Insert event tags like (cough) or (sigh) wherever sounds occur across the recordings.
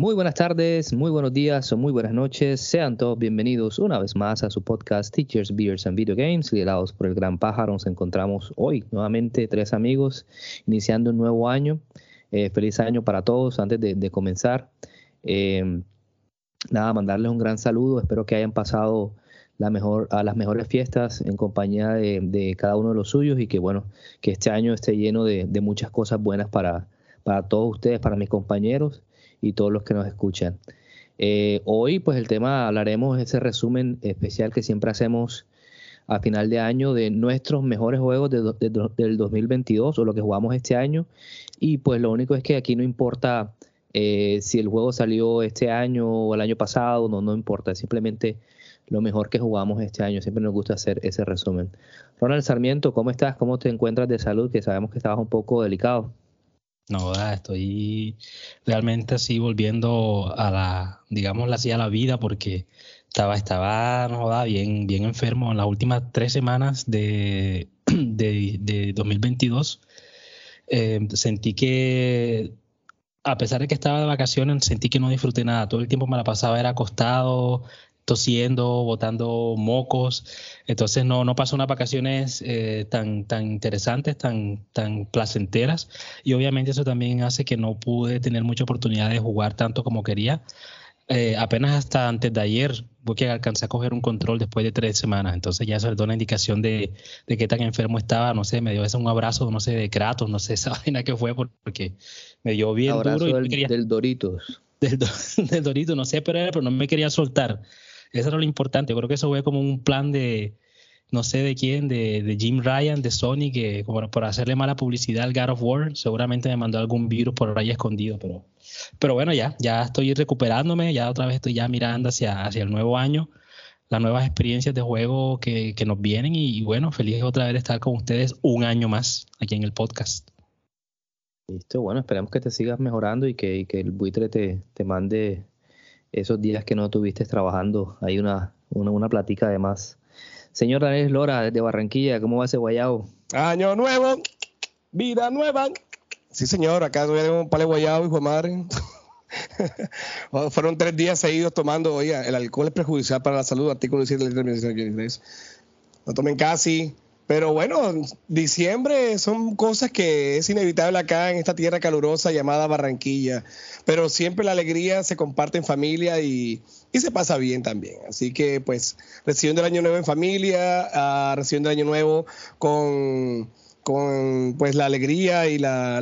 Muy buenas tardes, muy buenos días o muy buenas noches. Sean todos bienvenidos una vez más a su podcast Teachers, Beers and Video Games, liderados por el Gran Pájaro. Nos encontramos hoy nuevamente tres amigos iniciando un nuevo año. Eh, feliz año para todos antes de, comenzar. Eh, nada, mandarles un gran saludo. Espero que hayan pasado la mejor, a las mejores fiestas en compañía de, cada uno de los suyos y que bueno, que este año esté lleno de, muchas cosas buenas para, para todos ustedes, para mis compañeros y todos los que nos escuchan. Eh, hoy, pues el tema hablaremos ese resumen especial que siempre hacemos a final de año de nuestros mejores juegos del 2022 o lo que jugamos este año. Y pues lo único es que aquí no importa eh, si el juego salió este año o el año pasado, no, no importa, simplemente lo mejor que jugamos este año. Siempre nos gusta hacer ese resumen. Ronald Sarmiento, ¿cómo estás? ¿Cómo te encuentras de salud? Que sabemos que estabas un poco delicado. No, estoy realmente así volviendo a la, digamos así, a la vida porque estaba, estaba, no bien, bien enfermo en las últimas tres semanas de, (clears throat) de, 2022. Eh, sentí que, a pesar de que estaba de vacaciones, sentí que no disfruté nada. Todo el tiempo me la pasaba era acostado, tosiendo, botando mocos. Entonces no, no pasó unas vacaciones eh, tan, tan interesantes, tan, tan placenteras. Y obviamente eso también hace que no pude tener mucha oportunidad de jugar tanto como quería. Eh, apenas hasta antes de ayer que alcancé a coger un control después de tres semanas. Entonces ya eso da una indicación de, de, qué tan enfermo estaba. No sé, me dio ese un abrazo, no sé, de Kratos, no sé (laughs) esa vaina que fue porque me dio bien abrazo duro. (laughs) Del, del Doritos. Del, del Doritos, no sé, pero, pero no me quería soltar. Eso era lo importante. Yo creo que eso fue como un plan de, no sé de quién, de, Jim Ryan, de Sony, que como por hacerle mala publicidad al God of War, seguramente me mandó algún virus por ahí escondido. Pero, pero bueno, ya, ya estoy recuperándome, ya otra vez estoy ya mirando hacia, hacia el nuevo año, las nuevas experiencias de juego que, que nos vienen y, bueno, feliz otra vez de estar con ustedes un año más aquí en el podcast. Listo, bueno, esperamos que te sigas mejorando y que, que el buitre te, te mande esos días que no tuviste trabajando. Hay una, una, una platica además. Señor Daniel Lora, desde Barranquilla, ¿cómo va ese guayao? Año nuevo, vida nueva. Sí, señor, acá tuvieron un palo guayao, hijo de madre. (laughs) Fueron tres días seguidos tomando, oiga, el alcohol es perjudicial para la salud, artículo 17 de la No tomen casi, pero bueno, diciembre son cosas que es inevitable acá en esta tierra calurosa llamada Barranquilla, pero siempre la alegría se comparte en familia y, se pasa bien también. Así que pues recibiendo el año nuevo en familia, uh, recibiendo el año nuevo con, con pues la alegría y la,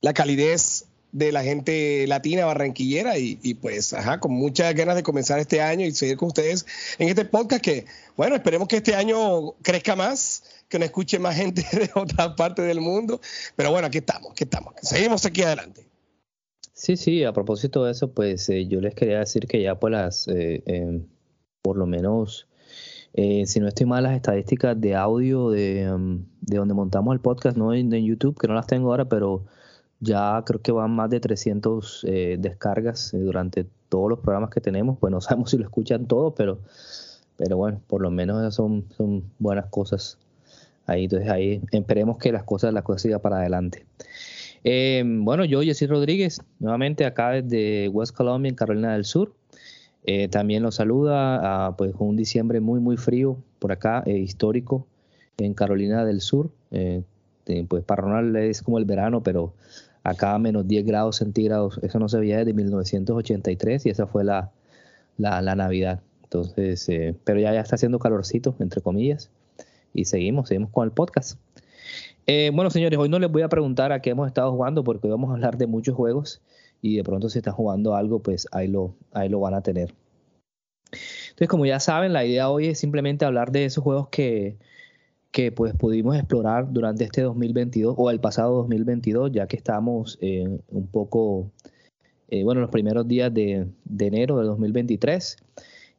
la calidez de la gente latina barranquillera y, pues, ajá, con muchas ganas de comenzar este año y seguir con ustedes en este podcast que, bueno, esperemos que este año crezca más, que nos escuche más gente (laughs) de otra parte del mundo, pero bueno, aquí estamos, aquí estamos, seguimos aquí adelante. Sí, sí, a propósito de eso, pues eh, yo les quería decir que ya pues las, eh, em, por lo menos, eh, si no estoy mal, las estadísticas de audio de, em, de donde montamos el podcast, no en YouTube, que no las tengo ahora, pero ya creo que van más de 300 eh, descargas eh, durante todos los programas que tenemos. Pues no (laughs) sabemos si lo escuchan todos, pero, pero bueno, por lo menos son, son buenas cosas. Ahí, entonces ahí esperemos que las cosas, las cosas sigan para adelante. Eh, bueno, yo, Jessy Rodríguez, nuevamente acá desde West Columbia, en Carolina del Sur. también los saluda, a, pues un diciembre muy, muy frío por acá, histórico, en Carolina del Sur. pues para Ronald es como el verano, pero acá menos 10 grados centígrados, eso no se veía desde 1983 y esa fue la, la, Navidad. Entonces, eh, pero ya, ya está haciendo calorcito, entre comillas, y seguimos, seguimos con el podcast. Eh, bueno, señores, hoy no les voy a preguntar a qué hemos estado jugando porque hoy vamos a hablar de muchos juegos y de pronto si están jugando algo, pues ahí lo, ahí lo van a tener. Entonces, como ya saben, la idea hoy es simplemente hablar de esos juegos que, que pues pudimos explorar durante este 2022 o el pasado 2022, ya que estamos un poco eh, bueno, los primeros días de, de enero de 2023.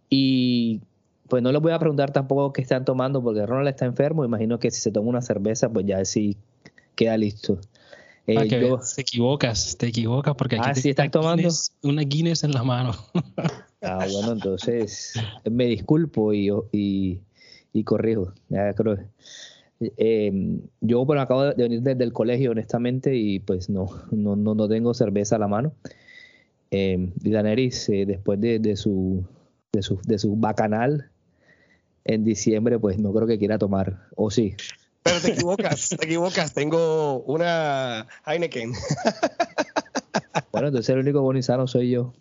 Y pues no les voy a preguntar tampoco qué están tomando, porque Ronald está enfermo. Imagino que si se toma una cerveza, pues ya sí queda listo. Eh, ah, te equivocas, te equivocas porque aquí ah, ¿sí están tomando una Guinness en la mano. ah, bueno, entonces me disculpo y, y, y corrijo. Ya creo. Eh, yo bueno acabo de venir desde el colegio honestamente y pues no no, no, tengo cerveza a la mano. Eh, y Daneris eh, después de, de, su, de su de su bacanal en diciembre pues no creo que quiera tomar o sí. Pero te equivocas, te equivocas. Tengo una Heineken. Bueno, entonces el único bonizano soy yo.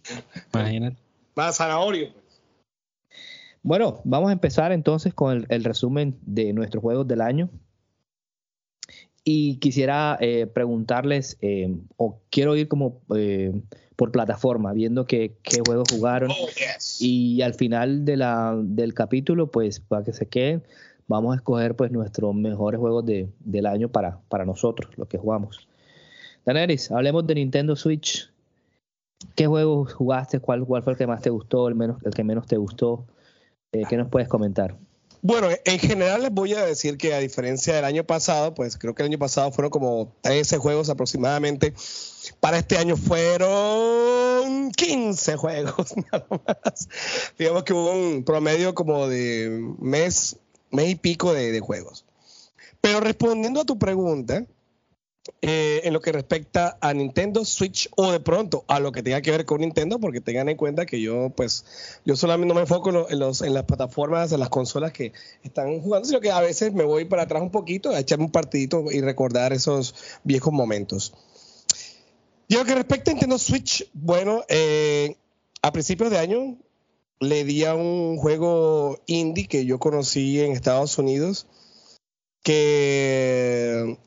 Imagínate. Más zanahorio. Bueno, vamos a empezar entonces con el, resumen de nuestros juegos del año. Y quisiera eh, preguntarles, eh, o quiero ir como eh, por plataforma, viendo qué, juegos jugaron. Oh, y al final de la, del capítulo, pues para que se queden, vamos a escoger pues nuestros mejores juegos de, del año para, para nosotros, los que jugamos. Daneris, hablemos de Nintendo Switch. ¿Qué juegos jugaste? ¿Cuál, ¿Cuál fue el que más te gustó? ¿El, menos, el que menos te gustó? Eh, ¿Qué nos puedes comentar? Bueno, en general les voy a decir que a diferencia del año pasado, pues creo que el año pasado fueron como 13 juegos aproximadamente. Para este año fueron 15 juegos (laughs) nada más. Digamos que hubo un promedio como de mes mes y pico de, juegos. Pero respondiendo a tu pregunta, eh, en lo que respecta a Nintendo Switch o de pronto a lo que tenga que ver con Nintendo, porque tengan en cuenta que yo, pues, yo solamente no me enfoco en, los, en las plataformas, en las consolas que están jugando, sino que a veces me voy para atrás un poquito a echarme un partidito y recordar esos viejos momentos. Y lo que respecta a Nintendo Switch, bueno, eh, a principios de año le di a un juego indie que yo conocí en Estados Unidos que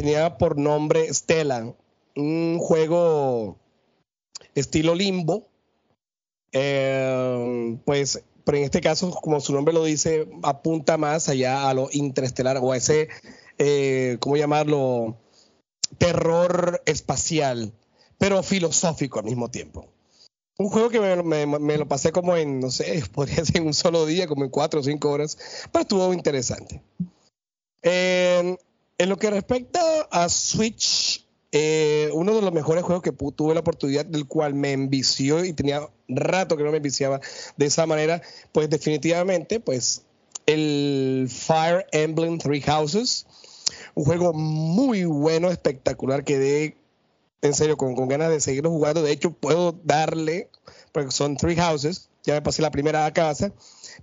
tenía por nombre Stella, un juego estilo limbo, eh, pues, pero en este caso, como su nombre lo dice, apunta más allá a lo interestelar o a ese, eh, ¿cómo llamarlo? Terror espacial, pero filosófico al mismo tiempo un juego que me, lo pasé como en, no sé, (laughs) podría ser en un solo día, como en cuatro o cinco horas, pero estuvo interesante. En lo que respecta a Switch, eh, uno de los mejores juegos que tuve la oportunidad, del cual me envició y tenía rato que no me enviciaba de esa manera, pues definitivamente, pues el Fire Emblem Three Houses, un juego muy bueno, espectacular, que de en serio, con, ganas de seguirlo jugando. De hecho, puedo darle, porque son three houses, ya me pasé la primera casa,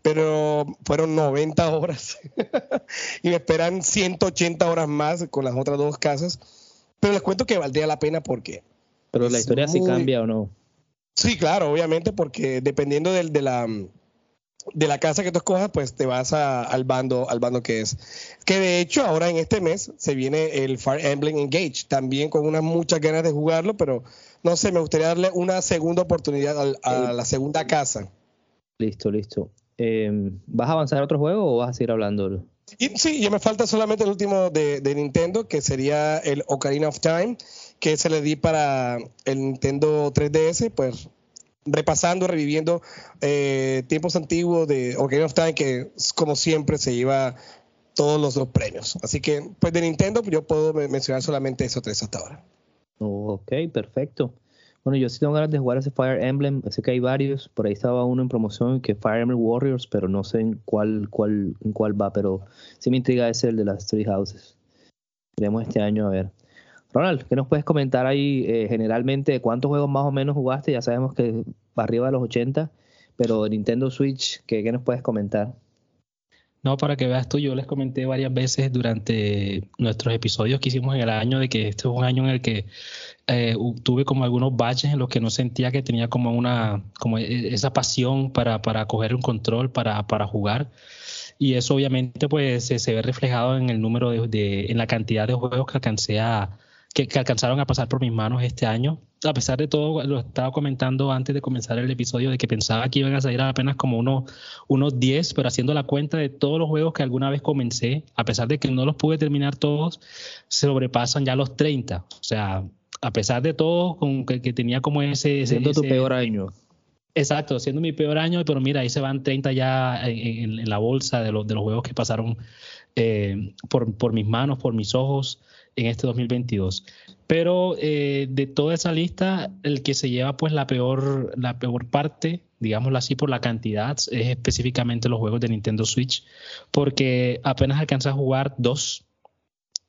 pero fueron 90 horas (laughs) y me esperan 180 horas más con las otras dos casas. Pero les cuento que valdría la pena porque... Pero la historia sí cambia o no. Sí, claro, obviamente, porque dependiendo del, de la de la casa que tú escojas, pues te vas al bando, al bando que es. Que de hecho, ahora en este mes se viene el Fire Emblem Engage, también con unas muchas ganas de jugarlo, pero no sé, me gustaría darle una segunda oportunidad a, la segunda casa. Listo, listo. Em, ¿Vas a avanzar a otro juego o vas a seguir hablando? sí, ya me falta solamente el último de, de, Nintendo, que sería el Ocarina of Time, que se le di para el Nintendo 3DS, pues repasando, reviviendo eh, tiempos antiguos de Ocarina of Time, que como siempre se lleva todos los dos premios. Así que, pues de Nintendo, yo puedo mencionar solamente esos tres hasta ahora. ok, perfecto. Bueno, yo sí tengo ganas de jugar ese Fire Emblem. Sé que hay varios. Por ahí estaba uno en promoción que Fire Emblem Warriors, pero no sé en cuál, cuál, en cuál va. Pero sí me intriga ese el de las Three Houses. Veremos este año a ver. Ronald, ¿qué nos puedes comentar ahí eh, generalmente? ¿Cuántos juegos más o menos jugaste? Ya sabemos que arriba de los 80, pero Nintendo Switch, ¿qué, nos puedes comentar? Para que veas tú, yo les comenté varias veces durante nuestros episodios que hicimos en el año de que este es un año en el que eh, tuve como algunos baches en los que no sentía que tenía como una, como e, esa pasión para, para coger un control, para, para jugar. Y eso obviamente pues se, ve reflejado en el número de, en la cantidad de juegos que alcancé a, que, alcanzaron a pasar por mis manos este año. A pesar de todo, lo estaba comentando antes de comenzar el episodio de que pensaba que iban a salir apenas como unos, unos 10, pero haciendo la cuenta de todos los juegos que alguna vez comencé, a pesar de que no los pude terminar todos, se sobrepasan ya los 30. O sea, a pesar de todo, con que, tenía como ese... Siendo tu peor año. Exacto, siendo mi peor año, pero mira, ahí se van 30 ya en, la bolsa de, los de los juegos que pasaron eh, por, por, mis manos, por mis ojos en este 2022. Pero eh, de toda esa lista, el que se lleva pues la peor, la peor parte, digámoslo así por la cantidad, es específicamente los juegos de Nintendo Switch, porque apenas alcanza a jugar dos.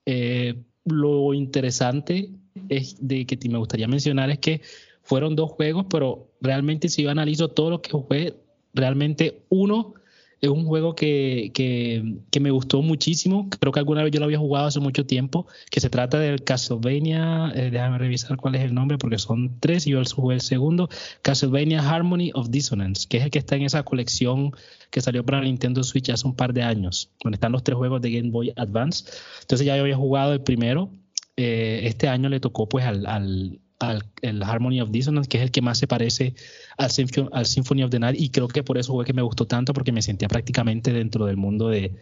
Eh, lo interesante es de que me gustaría mencionar es que fueron dos juegos, pero realmente si yo analizo todo lo que jugué, realmente uno es un juego que, que, me gustó muchísimo. Creo que alguna vez yo lo había jugado hace mucho tiempo, que se trata del Castlevania, eh, déjame revisar cuál es el nombre, porque son tres y yo jugué el segundo, Castlevania Harmony of Dissonance, que es el que está en esa colección que salió para Nintendo Switch hace un par de años, donde están los tres juegos de Game Boy Advance. Entonces ya yo había jugado el primero. Eh, este año le tocó pues al al el Harmony of Dissonance, que es el que más se parece al, Symphony of the Night, y creo que por eso fue que me gustó tanto, porque me sentía prácticamente dentro del mundo de,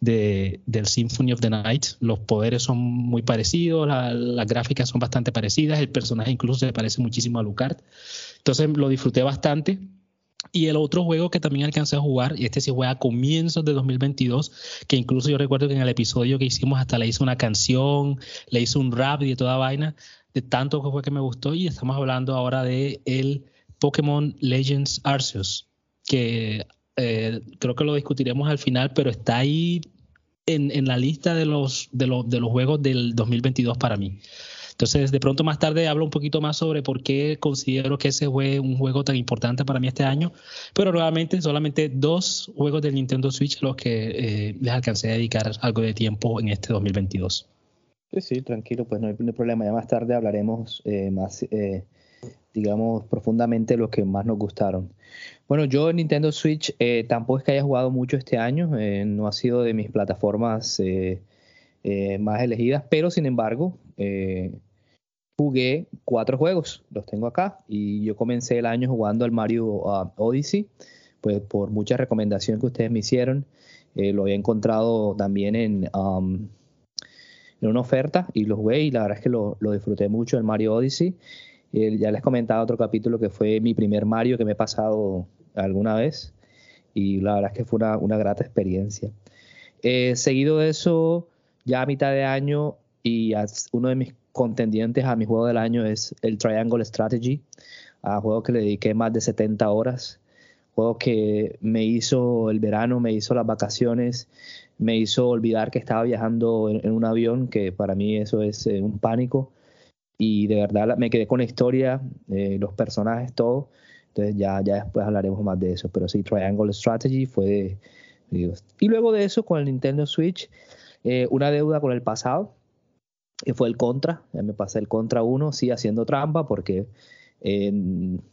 de del Symphony of the Night. Los poderes son muy parecidos, las gráficas son bastante parecidas, el personaje incluso se parece muchísimo a Lucard. Entonces lo disfruté bastante. Y el otro juego que también alcancé a jugar, y este sí fue a comienzos de 2022, que incluso yo recuerdo que en el episodio que hicimos hasta le hice una canción, le hice un rap y de toda vaina, de tanto que que me gustó y estamos hablando ahora de el Pokémon Legends Arceus, que eh, creo que lo discutiremos al final, pero está ahí en, en la lista de los, de, los, de los juegos del 2022 para mí. Entonces, de pronto más tarde hablo un poquito más sobre por qué considero que ese fue un juego tan importante para mí este año, pero nuevamente solamente dos juegos del Nintendo Switch los que eh, les alcancé a dedicar algo de tiempo en este 2022. Sí, sí, tranquilo, pues no hay, problema. Ya más tarde hablaremos eh, más, eh, digamos, profundamente los que más nos gustaron. Bueno, yo en Nintendo Switch eh, tampoco es que haya jugado mucho este año, no ha sido de mis plataformas más elegidas, pero sin embargo, jugué cuatro juegos, los tengo acá, y yo comencé el año jugando al Mario uh, Odyssey, pues por mucha recomendación que ustedes me hicieron, lo había encontrado también en... Um, en una oferta y lo jugué y la verdad es que lo, lo disfruté mucho el Mario Odyssey. ya les comentaba otro capítulo que fue mi primer Mario que me he pasado alguna vez y la verdad es que fue una, una grata experiencia. Eh, seguido de eso, ya a mitad de año y uno de mis contendientes a mi juego del año es el Triangle Strategy, a juego que le dediqué más de 70 horas, juego que me hizo el verano, me hizo las vacaciones, me hizo olvidar que estaba viajando en, un avión, que para mí eso es eh, un pánico. Y de verdad me quedé con la historia, eh, los personajes, todo. Entonces ya, ya después hablaremos más de eso. Pero sí, Triangle Strategy fue... y luego de eso, con el Nintendo Switch, eh, una deuda con el pasado, que fue el Contra. Ya me pasé el Contra 1, sí, haciendo trampa, porque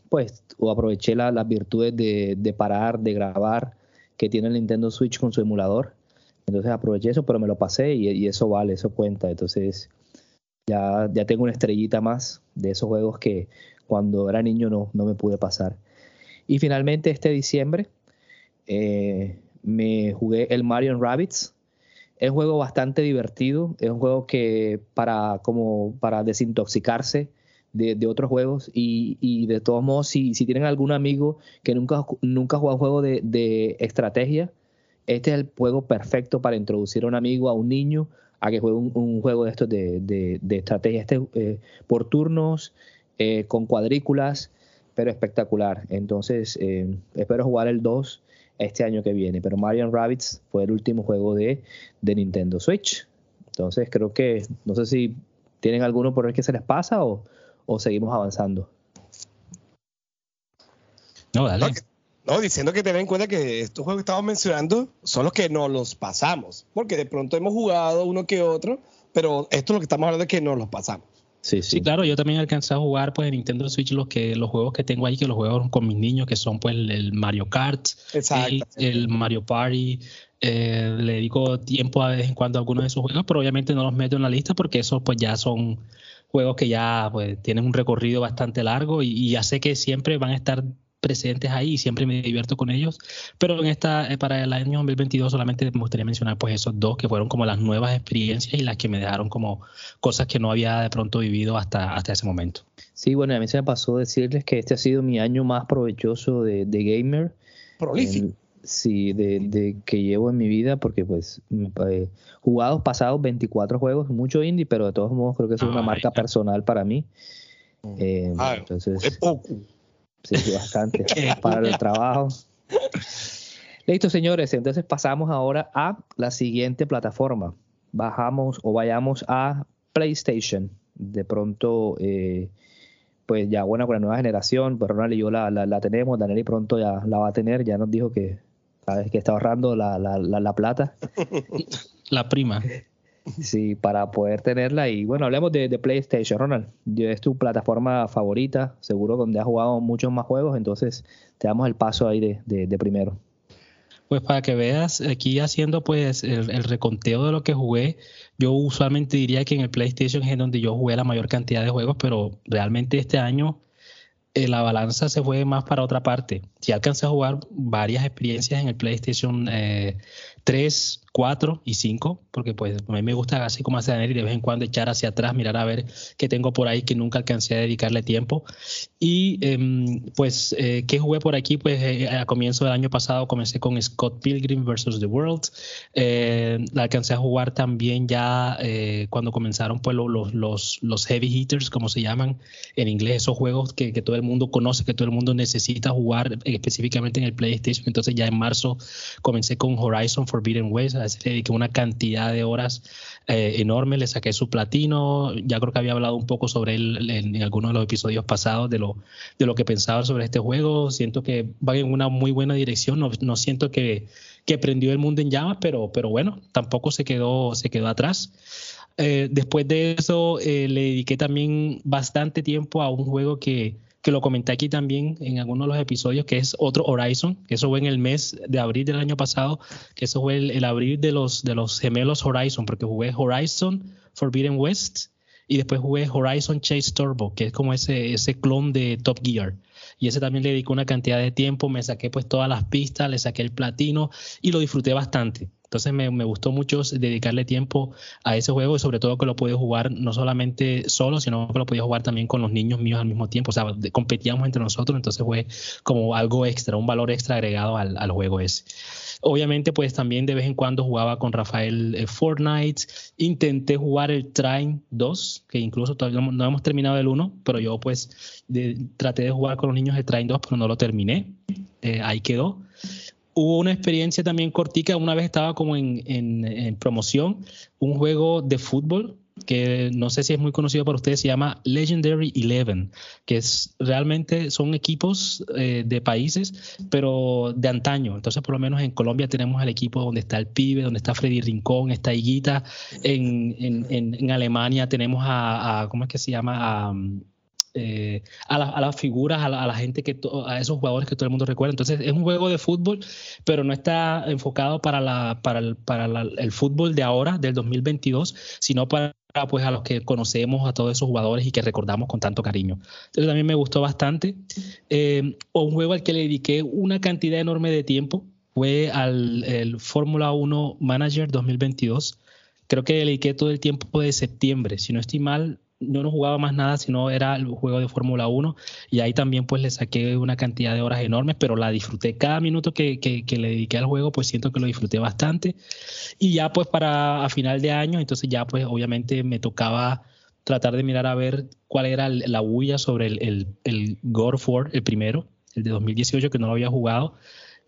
pues aproveché las virtudes de, de parar, de grabar que tiene el Nintendo Switch con su emulador entonces aproveché eso, pero me lo pasé y, eso vale, eso cuenta. Entonces ya, ya tengo una estrellita más de esos juegos que cuando era niño no, no me pude pasar. Y finalmente este diciembre eh, me jugué el Mario Rabbits. Es un juego bastante divertido, es un juego que para, como para desintoxicarse de, otros juegos y, de todos modos si, si tienen algún amigo que nunca, nunca jugado un juego de, de estrategia, este es el juego perfecto para introducir a un amigo, a un niño, a que juegue un, juego de estos de, estrategia. Este eh, por turnos, eh, con cuadrículas, pero espectacular. Entonces, eh, espero jugar el 2 este año que viene. Pero Mario Rabbits fue el último juego de, Nintendo Switch. Entonces, creo que, no sé si tienen alguno por el que se les pasa o, seguimos avanzando. No, dale. No, diciendo que ten en cuenta que estos juegos que estamos mencionando son los que no los pasamos, porque de pronto hemos jugado uno que otro, pero esto es lo que estamos hablando de que no los pasamos. Sí, sí. claro, yo también alcancé a jugar pues en Nintendo Switch los que los juegos que tengo ahí, que los juego con mis niños, que son pues el, Mario Kart, el, Mario Party. Eh, le dedico tiempo a vez en cuando a algunos de esos juegos, pero obviamente no los meto en la lista porque esos pues ya son juegos que ya pues tienen un recorrido bastante largo y, y ya sé que siempre van a estar presentes ahí y siempre me divierto con ellos. Pero en esta, eh, para el año 2022 solamente me gustaría mencionar pues esos dos que fueron como las nuevas experiencias y las que me dejaron como cosas que no había de pronto vivido hasta, hasta ese momento. Sí, bueno, a mí se me pasó decirles que este ha sido mi año más provechoso de, de gamer. Prolífico. sí, de, de, que llevo en mi vida, porque pues eh, jugados pasados 24 juegos, mucho indie, pero de todos modos creo que es una marca personal para mí. Eh, Ah, entonces, es poco. Sí, bastante. (laughs) para el trabajo. Listo, señores. Entonces pasamos ahora a la siguiente plataforma. Bajamos o vayamos a PlayStation. De pronto, eh, pues ya bueno, con la nueva generación, pues Ronald y yo la, la, la tenemos. Daniel y pronto ya la va a tener. Ya nos dijo que, ¿sabes? que está ahorrando la, la plata. La prima. Sí, para poder tenerla. Y bueno, hablemos de, PlayStation, Ronald. Es tu plataforma favorita, seguro donde has jugado muchos más juegos, entonces te damos el paso ahí de, de, de primero. Pues para que veas, aquí haciendo pues el, reconteo de lo que jugué, yo usualmente diría que en el PlayStation es donde yo jugué la mayor cantidad de juegos, pero realmente este año eh, la balanza se fue más para otra parte. Si alcancé a jugar varias experiencias en el PlayStation eh, 3, 4 y 5, porque pues a mí me gusta así como hace Daniel y de vez en cuando echar hacia atrás, mirar a ver qué tengo por ahí que nunca alcancé a dedicarle tiempo. Y eh, pues, eh, ¿qué jugué por aquí? Pues eh, a comienzo del año pasado comencé con Scott Pilgrim vs. The World. Eh, la alcancé a jugar también ya eh, cuando comenzaron pues los, los, los heavy hitters, como se llaman en inglés, esos juegos que, que todo el mundo conoce, que todo el mundo necesita jugar específicamente en el PlayStation. Entonces ya en marzo comencé con Horizon Forbidden West, le dediqué una cantidad de horas eh, enorme, le saqué su platino, ya creo que había hablado un poco sobre él en, en, algunos de los episodios pasados de lo, de lo que pensaba sobre este juego, siento que va en una muy buena dirección, no, no siento que, que, prendió el mundo en llamas, pero, pero bueno, tampoco se quedó, se quedó atrás. Eh, después de eso eh, le dediqué también bastante tiempo a un juego que, que lo comenté aquí también en algunos de los episodios, que es otro Horizon, que eso fue en el mes de abril del año pasado, que eso fue el, el abril de los, de los gemelos Horizon, porque jugué Horizon Forbidden West y después jugué Horizon Chase Turbo, que es como ese, ese clon de Top Gear. Y ese también le dedico una cantidad de tiempo, me saqué pues todas las pistas, le saqué el platino y lo disfruté bastante. Entonces me, gustó mucho dedicarle tiempo a ese juego y sobre todo que lo pude jugar no solamente solo, sino que lo podía jugar también con los niños míos al mismo tiempo. O sea, competíamos entre nosotros, entonces fue como algo extra, un valor extra agregado al, al juego ese. Obviamente, pues también de vez en cuando jugaba con Rafael eh, Fortnite. Intenté jugar el Train 2, que incluso todavía no, no hemos terminado el 1, pero yo pues de, traté de jugar con los niños el Train 2, pero no lo terminé. Eh, ahí quedó hubo una experiencia también cortica. Una vez estaba como en, promoción, un juego de fútbol que no sé si es muy conocido para ustedes, se llama Legendary Eleven, que es realmente son equipos eh, de países, pero de antaño. Entonces, por lo menos en Colombia tenemos el equipo donde está el Pibe, donde está Freddy Rincón, está Higuita. En, Alemania tenemos a, ¿cómo es que se llama? Eh, a, la, a, las figuras, a la, gente que a esos jugadores que todo el mundo recuerda. Entonces es un juego de fútbol, pero no está enfocado para el fútbol de ahora del 2022, sino para pues a los que conocemos a todos esos jugadores y que recordamos con tanto cariño. Entonces también me gustó bastante. Eh, un juego al que le dediqué una cantidad enorme de tiempo fue al el Fórmula 1 Manager 2022. Creo que le dediqué todo el tiempo de septiembre. Si no estoy mal, yo no jugaba más nada, sino era el juego de Fórmula 1 y ahí también pues le saqué una cantidad de horas enormes, pero la disfruté. Cada minuto que, que, le dediqué al juego, pues siento que lo disfruté bastante. Y ya pues para a final de año, entonces ya pues obviamente me tocaba tratar de mirar a ver cuál era la bulla sobre el, el, el God el primero, el de 2018 que no lo había jugado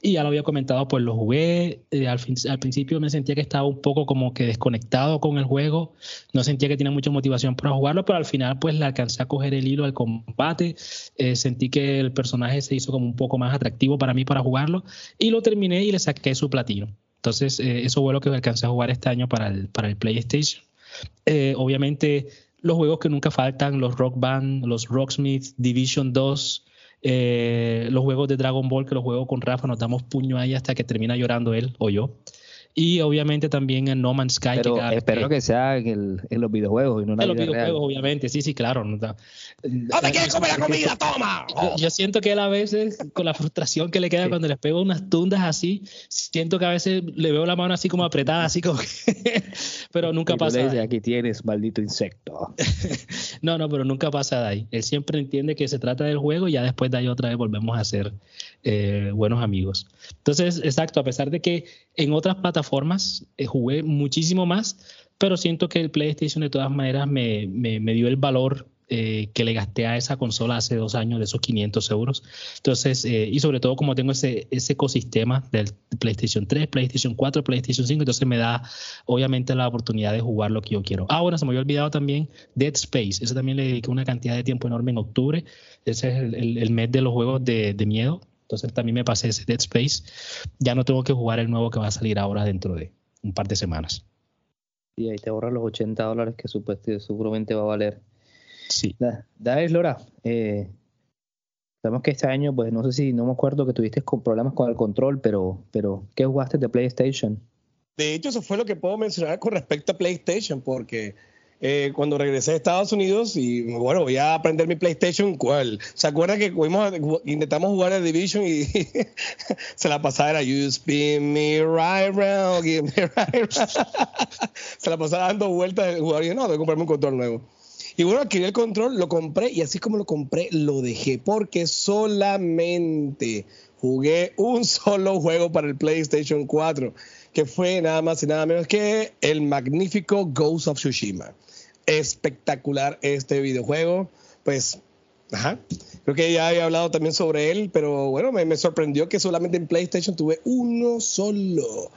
y ya lo había comentado, pues lo jugué. Eh, al, fin, al, principio me sentía que estaba un poco como que desconectado con el juego. No sentía que tenía mucha motivación para jugarlo, pero al final pues le alcancé a coger el hilo al combate. Eh, sentí que el personaje se hizo como un poco más atractivo para mí para jugarlo. Y lo terminé y le saqué su platino. Entonces eh, eso fue lo que alcancé a jugar este año para el, para el PlayStation. Obviamente los juegos que nunca faltan, los Rock Band, los Rocksmith, Division 2, eh, los juegos de Dragon Ball que los juego con Rafa, nos damos puño ahí hasta que termina llorando él o yo. Y obviamente también en No Man's Sky. Pero espero que, sea en, los videojuegos y no en la En los videojuegos, obviamente, sí, sí, claro. No, te quieres comer la comida? ¡Toma! Yo, siento que él a veces, con la frustración que le queda cuando les pego unas tundas así, siento que a veces le veo la mano así como apretada, así como que... (laughs) pero nunca pasa. Le aquí tienes, maldito insecto. (laughs) no, no, pero nunca pasa de ahí. Él siempre entiende que se trata del juego y ya después de ahí otra vez volvemos a ser eh, buenos amigos. Entonces, exacto, a pesar de que en otras plataformas eh, jugué muchísimo más, pero siento que el PlayStation de todas maneras me, me, dio el valor eh, que le gasté a esa consola hace dos años de esos 500 euros. Entonces, y sobre todo como tengo ese, ese ecosistema del PlayStation 3, PlayStation 4, PlayStation 5, entonces me da obviamente la oportunidad de jugar lo que yo quiero. Ah, bueno, se me había olvidado también Dead Space. Ese también le dediqué una cantidad de tiempo enorme en octubre. Ese es el, el, mes de los juegos de, de miedo. Entonces también me pasé ese Dead Space. Ya no tengo que jugar el nuevo que va a salir ahora dentro de un par de semanas. Y ahí te ahorras los 80 dólares que seguramente va a valer. Sí. Dale, Lora. Eh, sabemos que este año, pues no sé si, no me acuerdo que tuviste problemas con el control, pero, pero ¿qué jugaste de PlayStation? De hecho, eso fue lo que puedo mencionar con respecto a PlayStation, porque eh, cuando regresé a Estados Unidos y bueno, voy a aprender mi PlayStation, ¿cuál? ¿Se acuerda que intentamos jugar a Division y (laughs) se la pasaba era You spin me right round, give me right (laughs) se la pasaba dando vueltas el jugador y dije, no, tengo que comprarme un control nuevo. Y bueno, adquirí el control, lo compré y así como lo compré, lo dejé porque solamente jugué un solo juego para el PlayStation 4, que fue nada más y nada menos que el magnífico Ghost of Tsushima espectacular este videojuego. Pues, ajá. Creo que ya había hablado también sobre él, pero bueno, me, sorprendió que solamente en PlayStation tuve uno solo.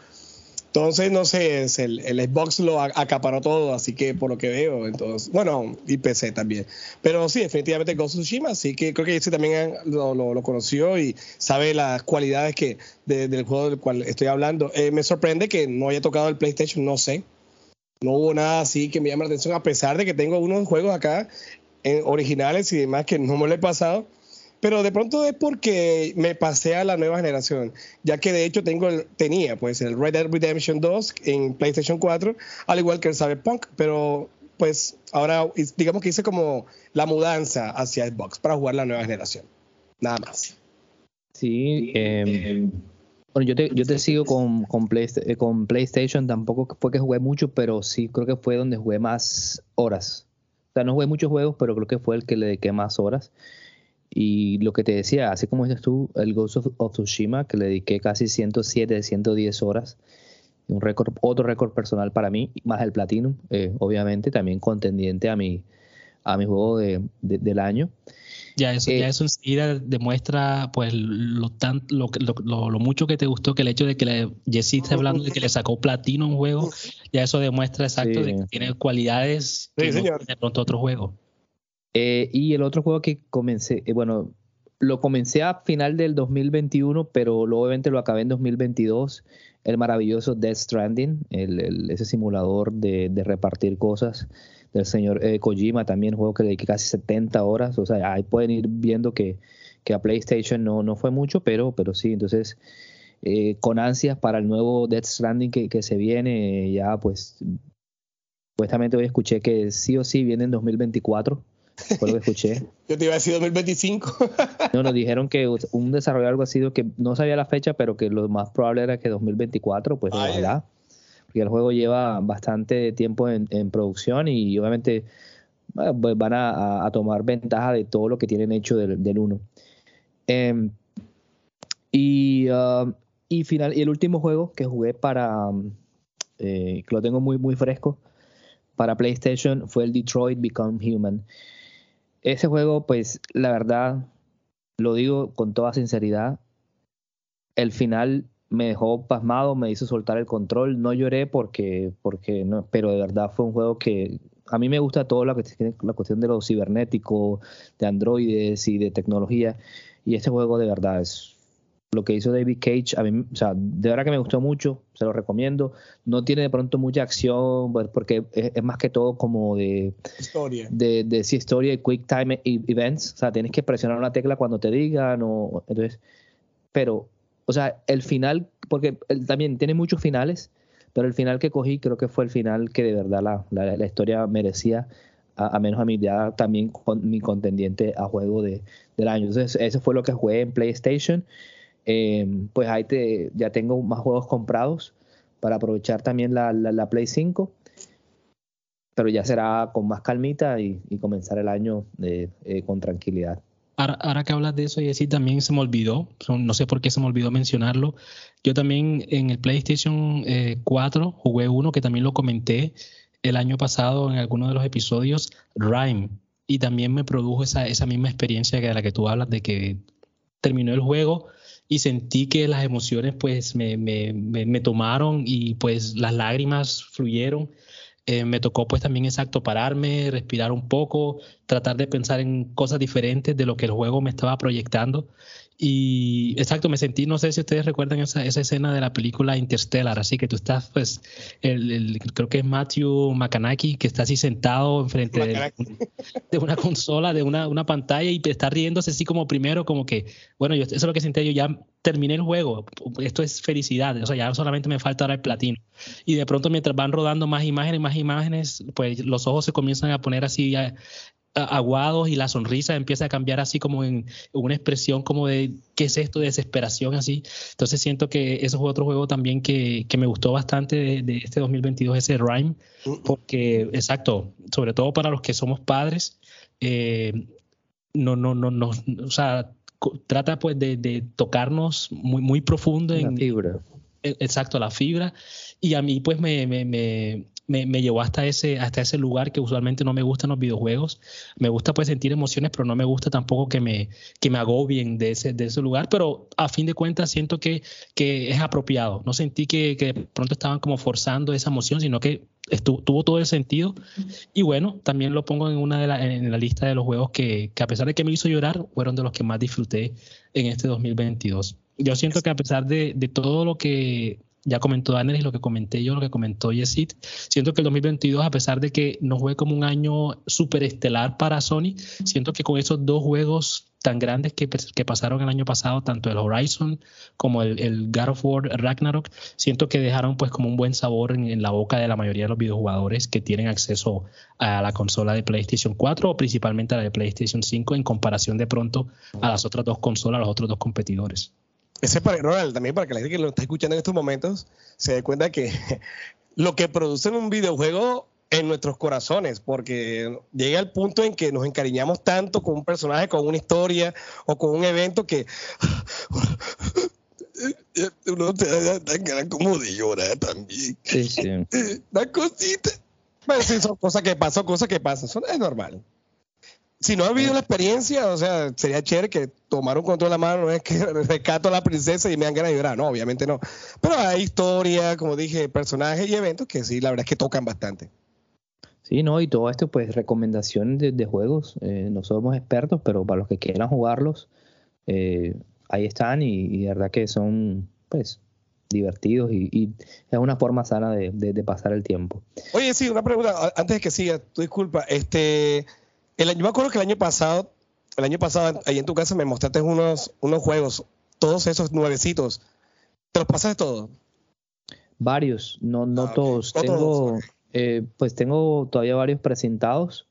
Entonces, no sé, el, el, Xbox lo acaparó todo, así que por lo que veo, entonces, bueno, y PC también. Pero sí, definitivamente Ghost of Tsushima, así que creo que ese también lo, lo, conoció y sabe las cualidades que del juego del cual estoy hablando. Eh, me sorprende que no haya tocado el PlayStation, no sé no hubo nada así que me llame la atención, a pesar de que tengo unos juegos acá en originales y demás que no me lo he pasado. Pero de pronto es porque me pasé a la nueva generación, ya que de hecho tengo el, tenía pues el Red Dead Redemption 2 en PlayStation 4, al igual que el Cyberpunk, pero pues ahora digamos que hice como la mudanza hacia Xbox para jugar la nueva generación. Nada más. Sí, eh, bueno, yo te, sigo con, con, eh, con, PlayStation, tampoco fue que jugué mucho, pero sí creo que fue donde jugué más horas. O sea, no jugué muchos juegos, pero creo que fue el que le dediqué más horas. Y lo que te decía, así como dices tú, el Ghost of, Tsushima, que le dediqué casi 107, 110 horas. Un récord, otro récord personal para mí, más el Platinum, eh, obviamente, también contendiente a mi, a mi juego de, del año. Ya eso, ya eh, eso enseguida demuestra pues lo, tan, lo, lo, lo, mucho que te gustó que el hecho de que le, Jesse esté hablando de que le sacó platino a un juego, ya eso demuestra exacto de que tiene cualidades que de pronto otro juego. Eh, y el otro juego que comencé, eh, bueno, lo comencé a final del 2021, pero luego obviamente lo acabé en 2022, el maravilloso Death Stranding, el, ese simulador de, repartir cosas del señor eh, Kojima, también juego que dediqué casi 70 horas, o sea, ahí pueden ir viendo que, a PlayStation no, fue mucho, pero, pero sí, entonces eh, con ansias para el nuevo Death Stranding que se viene, ya pues supuestamente hoy escuché que sí o sí viene en 2024, fue lo que escuché. (laughs) Yo te iba a decir 2025. no, nos dijeron que un desarrollo algo ha sido que no sabía la fecha, pero que lo más probable era que 2024, pues ojalá porque el juego lleva bastante tiempo en, producción y obviamente pues van a, tomar ventaja de todo lo que tienen hecho del, del 1. Em, y, uh, y, final, y el último juego que jugué para, eh, que lo tengo muy, muy fresco, para PlayStation fue el Detroit Become Human. Ese juego, pues la verdad, lo digo con toda sinceridad, el final me dejó pasmado, me hizo soltar el control. No lloré porque, porque no, pero de verdad fue un juego que a mí me gusta todo lo que tiene la cuestión de lo cibernético, de androides y de tecnología. Y este juego de verdad es lo que hizo David Cage. A mí, o sea, de verdad que me gustó mucho, se lo recomiendo. No tiene de pronto mucha acción, pues, porque es, más que todo como de historia. De, de sí, historia y quick time e, events. O sea, tienes que presionar una tecla cuando te digan. O, entonces, pero o sea, el final, porque también tiene muchos finales, pero el final que cogí creo que fue el final que de verdad la, la, historia merecía, a, menos a mi idea también con mi contendiente a juego de, del año. Entonces, eso fue lo que jugué en PlayStation. Eh, pues ahí te, ya tengo más juegos comprados para aprovechar también la, la, Play 5, pero ya será con más calmita y, comenzar el año eh, con tranquilidad. Ahora, que hablas de eso, y sí, también se me olvidó, no sé por qué se me olvidó mencionarlo. Yo también en el PlayStation 4 eh, jugué uno que también lo comenté el año pasado en alguno de los episodios, Rhyme, y también me produjo esa, esa misma experiencia que de la que tú hablas, de que terminó el juego y sentí que las emociones pues me, me, me tomaron y pues las lágrimas fluyeron. Eh, me tocó pues también exacto pararme, respirar un poco, tratar de pensar en cosas diferentes de lo que el juego me estaba proyectando y exacto, me sentí, no sé si ustedes recuerdan esa, esa escena de la película Interstellar, así que tú estás, pues, el, creo que es Matthew McConaughey, que está así sentado enfrente de, una consola, de una, una, pantalla y está riéndose así como primero, como que, bueno, yo, eso es lo que sentí yo, ya terminé el juego, esto es felicidad, o sea, ya solamente me falta ahora el platino. Y de pronto mientras van rodando más imágenes, más imágenes, pues los ojos se comienzan a poner así aguados y la sonrisa empieza a cambiar así como en una expresión como de qué es esto de desesperación así. Entonces siento que eso fue otro juego también que, que me gustó bastante de, este 2022, ese Rhyme, porque exacto, sobre todo para los que somos padres, eh, no, no, no, no, o sea, trata pues de, de tocarnos muy, muy profundo en... La fibra. E, exacto, la fibra. Y a mí pues me, me, me me, me, llevó hasta ese, hasta ese lugar que usualmente no me gustan los videojuegos. Me gusta pues sentir emociones, pero no me gusta tampoco que me, que me agobien de ese, de ese lugar. Pero a fin de cuentas siento que, que es apropiado. No sentí que, que pronto estaban como forzando esa emoción, sino que estuvo, tuvo todo el sentido. Y bueno, también lo pongo en una de la, en la lista de los juegos que, que a pesar de que me hizo llorar, fueron de los que más disfruté en este 2022. Yo siento que a pesar de, de todo lo que ya comentó Daniel y lo que comenté yo, lo que comentó Yesid. Siento que el 2022, a pesar de que no fue como un año súper estelar para Sony, siento que con esos dos juegos tan grandes que, que, pasaron el año pasado, tanto el Horizon como el, el, God of War Ragnarok, siento que dejaron pues como un buen sabor en, en, la boca de la mayoría de los videojugadores que tienen acceso a la consola de PlayStation 4 o principalmente a la de PlayStation 5 en comparación de pronto a las otras dos consolas, a los otros dos competidores. Ese para Ronald, también para que la gente que lo está escuchando en estos momentos se dé cuenta que (laughs) lo que produce un videojuego en nuestros corazones, porque llega el punto en que nos encariñamos tanto con un personaje, con una historia o con un evento que (laughs) uno te da tan ganas como de llorar también. Sí, sí. (laughs) Una cosita. Bueno, sí, son cosas que pasan, cosas que pasan, es normal si no ha habido la experiencia, o sea, sería chévere que tomar un control de la mano, no es que (laughs) rescato a la princesa y me dan ganas de llorar, no, obviamente no. Pero hay historia, como dije, personajes y eventos que sí, la verdad es que tocan bastante. Sí, no, y todo esto, pues recomendaciones de, juegos. Eh, no somos expertos, pero para los que quieran jugarlos, eh, ahí están y, de verdad que son, pues, divertidos y, es una forma sana de, de, pasar el tiempo. Oye, sí, una pregunta, antes de que siga, tu disculpa, este el, yo me acuerdo que el año pasado, el año pasado, ahí en tu casa me mostraste unos, unos juegos, todos esos nuevecitos. ¿Te los pasas todos? Varios, no, no ah, todos. tengo, eh, pues tengo todavía varios presentados,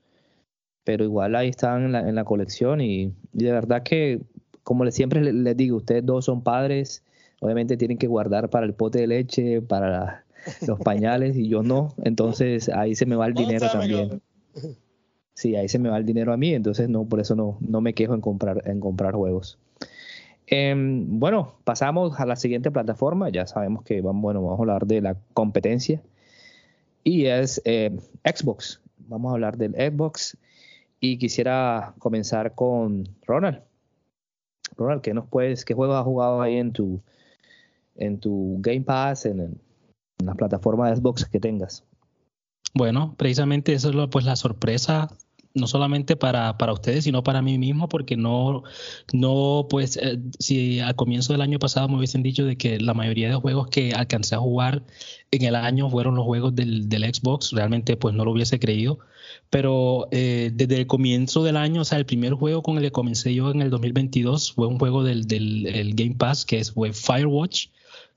pero igual ahí están en la, en la colección y, de verdad que, como siempre les, digo, ustedes dos son padres, obviamente tienen que guardar para el pote de leche, para los pañales y yo no, entonces ahí se me va el (laughs) dinero también. (laughs) Sí, ahí se me va el dinero a mí, entonces no, por eso no, no me quejo en comprar, en comprar juegos. Em, bueno, pasamos a la siguiente plataforma. Ya sabemos que vamos, bueno, vamos a hablar de la competencia. Y es eh, Xbox. Vamos a hablar del Xbox. Y quisiera comenzar con Ronald. Ronald, ¿qué nos puedes, qué juegos has jugado ahí en tu, en tu Game Pass, en, en las plataformas de Xbox que tengas? Bueno, precisamente eso es pues la sorpresa no solamente para, para ustedes, sino para mí mismo, porque no, no pues, eh, si al comienzo del año pasado me hubiesen dicho de que la mayoría de juegos que alcancé a jugar en el año fueron los juegos del, del Xbox, realmente pues no lo hubiese creído, pero eh, desde el comienzo del año, o sea, el primer juego con el que comencé yo en el 2022 fue un juego del, del Game Pass, que es, fue Firewatch,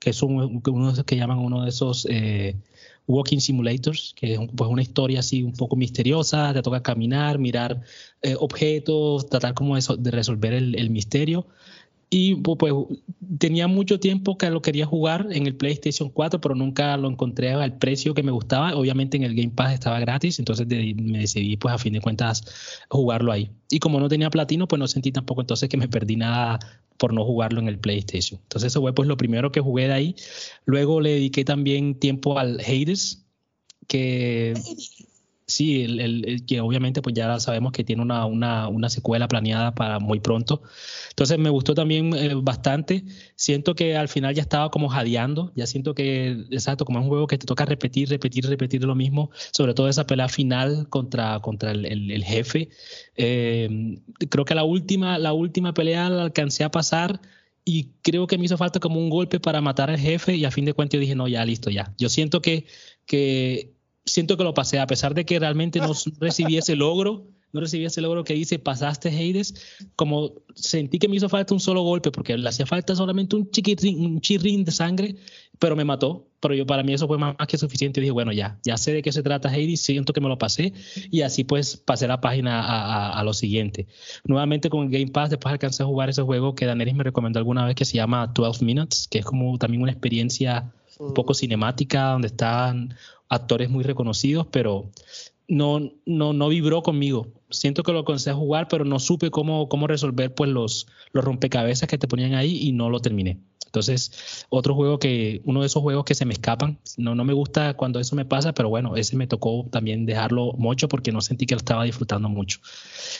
que es uno de esos que llaman uno de esos eh, walking simulators, que es pues una historia así un poco misteriosa, te toca caminar, mirar eh, objetos, tratar como eso de resolver el, el misterio. Y pues tenía mucho tiempo que lo quería jugar en el PlayStation 4, pero nunca lo encontré al precio que me gustaba. Obviamente en el Game Pass estaba gratis, entonces me decidí pues a fin de cuentas jugarlo ahí. Y como no tenía platino, pues no sentí tampoco entonces que me perdí nada por no jugarlo en el PlayStation. Entonces eso fue pues lo primero que jugué de ahí. Luego le dediqué también tiempo al Hades, que Sí, el, que obviamente pues ya sabemos que tiene una, una, una, secuela planeada para muy pronto. Entonces me gustó también eh, bastante. Siento que al final ya estaba como jadeando, ya siento que, exacto, como es un juego que te toca repetir, repetir, repetir lo mismo, sobre todo esa pelea final contra, contra el, el jefe. Eh, creo que la última, la última pelea la alcancé a pasar y creo que me hizo falta como un golpe para matar al jefe y a fin de cuentas yo dije, no, ya, listo, ya. Yo siento que, que siento que lo pasé, a pesar de que realmente no (laughs) recibí ese logro, no recibí ese logro que dice pasaste Hades, como sentí que me hizo falta un solo golpe, porque le hacía falta solamente un chiquitín, un chirrín de sangre, pero me mató. Pero yo para mí eso fue más, que suficiente. dije, bueno, ya, ya sé de qué se trata Hades, siento que me lo pasé, y así pues pasé la página a, a, lo siguiente. Nuevamente con Game Pass, después alcancé a jugar ese juego que Daneris me recomendó alguna vez que se llama 12 Minutes, que es como también una experiencia un poco cinemática, donde están actores muy reconocidos, pero no, no, no vibró conmigo. Siento que lo comencé a jugar, pero no supe cómo, cómo resolver pues, los, los rompecabezas que te ponían ahí y no lo terminé. Entonces, otro juego que, uno de esos juegos que se me escapan, no, no me gusta cuando eso me pasa, pero bueno, ese me tocó también dejarlo mucho porque no sentí que lo estaba disfrutando mucho.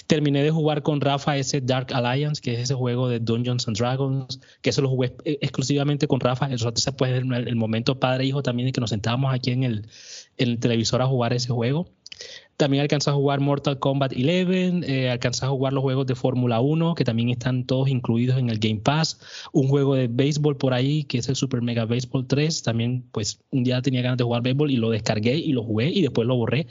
Terminé de jugar con Rafa ese Dark Alliance, que es ese juego de Dungeons and Dragons, que eso lo jugué eh, exclusivamente con Rafa. Eso pues el, el momento padre-hijo también de que nos sentábamos aquí en el, en el televisor a jugar ese juego. También alcanzó a jugar Mortal Kombat 11, eh, a jugar los juegos de Fórmula 1, que también están todos incluidos en el Game Pass. Un juego de béisbol por ahí, que es el Super Mega Baseball 3. También, pues, un día tenía ganas de jugar béisbol y lo descargué y lo jugué y después lo borré.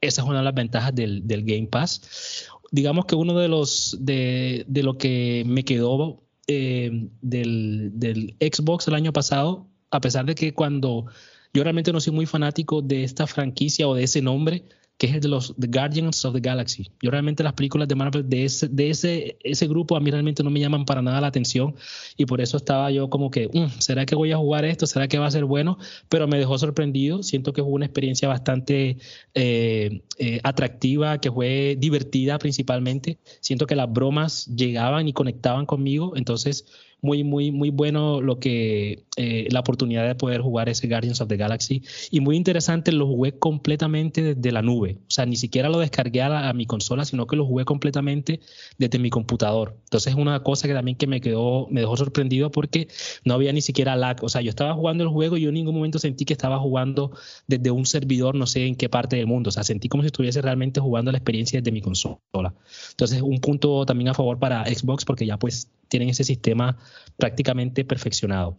Esa es una de las ventajas del, del Game Pass. Digamos que uno de los, de, de lo que me quedó eh, del, del Xbox el año pasado, a pesar de que cuando yo realmente no soy muy fanático de esta franquicia o de ese nombre, que es el de los The Guardians of the Galaxy. Yo realmente las películas de Marvel de ese, de ese, ese grupo a mí realmente no me llaman para nada la atención y por eso estaba yo como que, mm, ¿será que voy a jugar esto? ¿Será que va a ser bueno? Pero me dejó sorprendido. Siento que fue una experiencia bastante eh, eh, atractiva, que fue divertida principalmente. Siento que las bromas llegaban y conectaban conmigo. Entonces, muy, muy, muy bueno lo que eh, la oportunidad de poder jugar ese Guardians of the Galaxy y muy interesante, lo jugué completamente desde la nube, o sea, ni siquiera lo descargué a, mi consola, sino que lo jugué completamente desde mi computador. Entonces es una cosa que también que me quedó, me dejó sorprendido porque no había ni siquiera lag, o sea, yo estaba jugando el juego y yo en ningún momento sentí que estaba jugando desde un servidor, no sé en qué parte del mundo, o sea, sentí como si estuviese realmente jugando la experiencia desde mi consola. Entonces, un punto también a favor para Xbox porque ya pues tienen ese sistema prácticamente perfeccionado.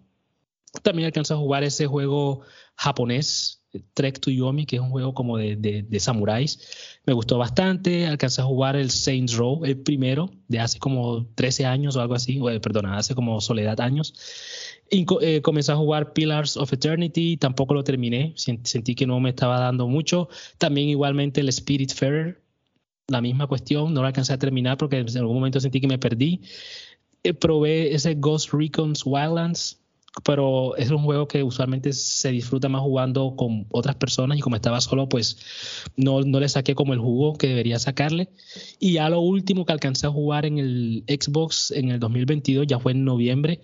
También alcanzó a jugar ese juego japonés, Trek to Yomi, que es un juego como de, de, samuráis. Me gustó bastante. Alcancé a jugar el Saints Row, el primero, de hace como 13 años o algo así, o, perdona, hace como Soledad años. Y, eh, comencé a jugar Pillars of Eternity, tampoco lo terminé, sentí que no me estaba dando mucho. También igualmente el Spirit Fair, la misma cuestión, no lo alcancé a terminar porque en algún momento sentí que me perdí. Eh, probé ese Ghost Recon's Wildlands, pero es un juego que usualmente se disfruta más jugando con otras personas y como estaba solo, pues no, no le saqué como el jugo que debería sacarle. Y ya lo último que alcancé a jugar en el Xbox en el 2022, ya fue en noviembre,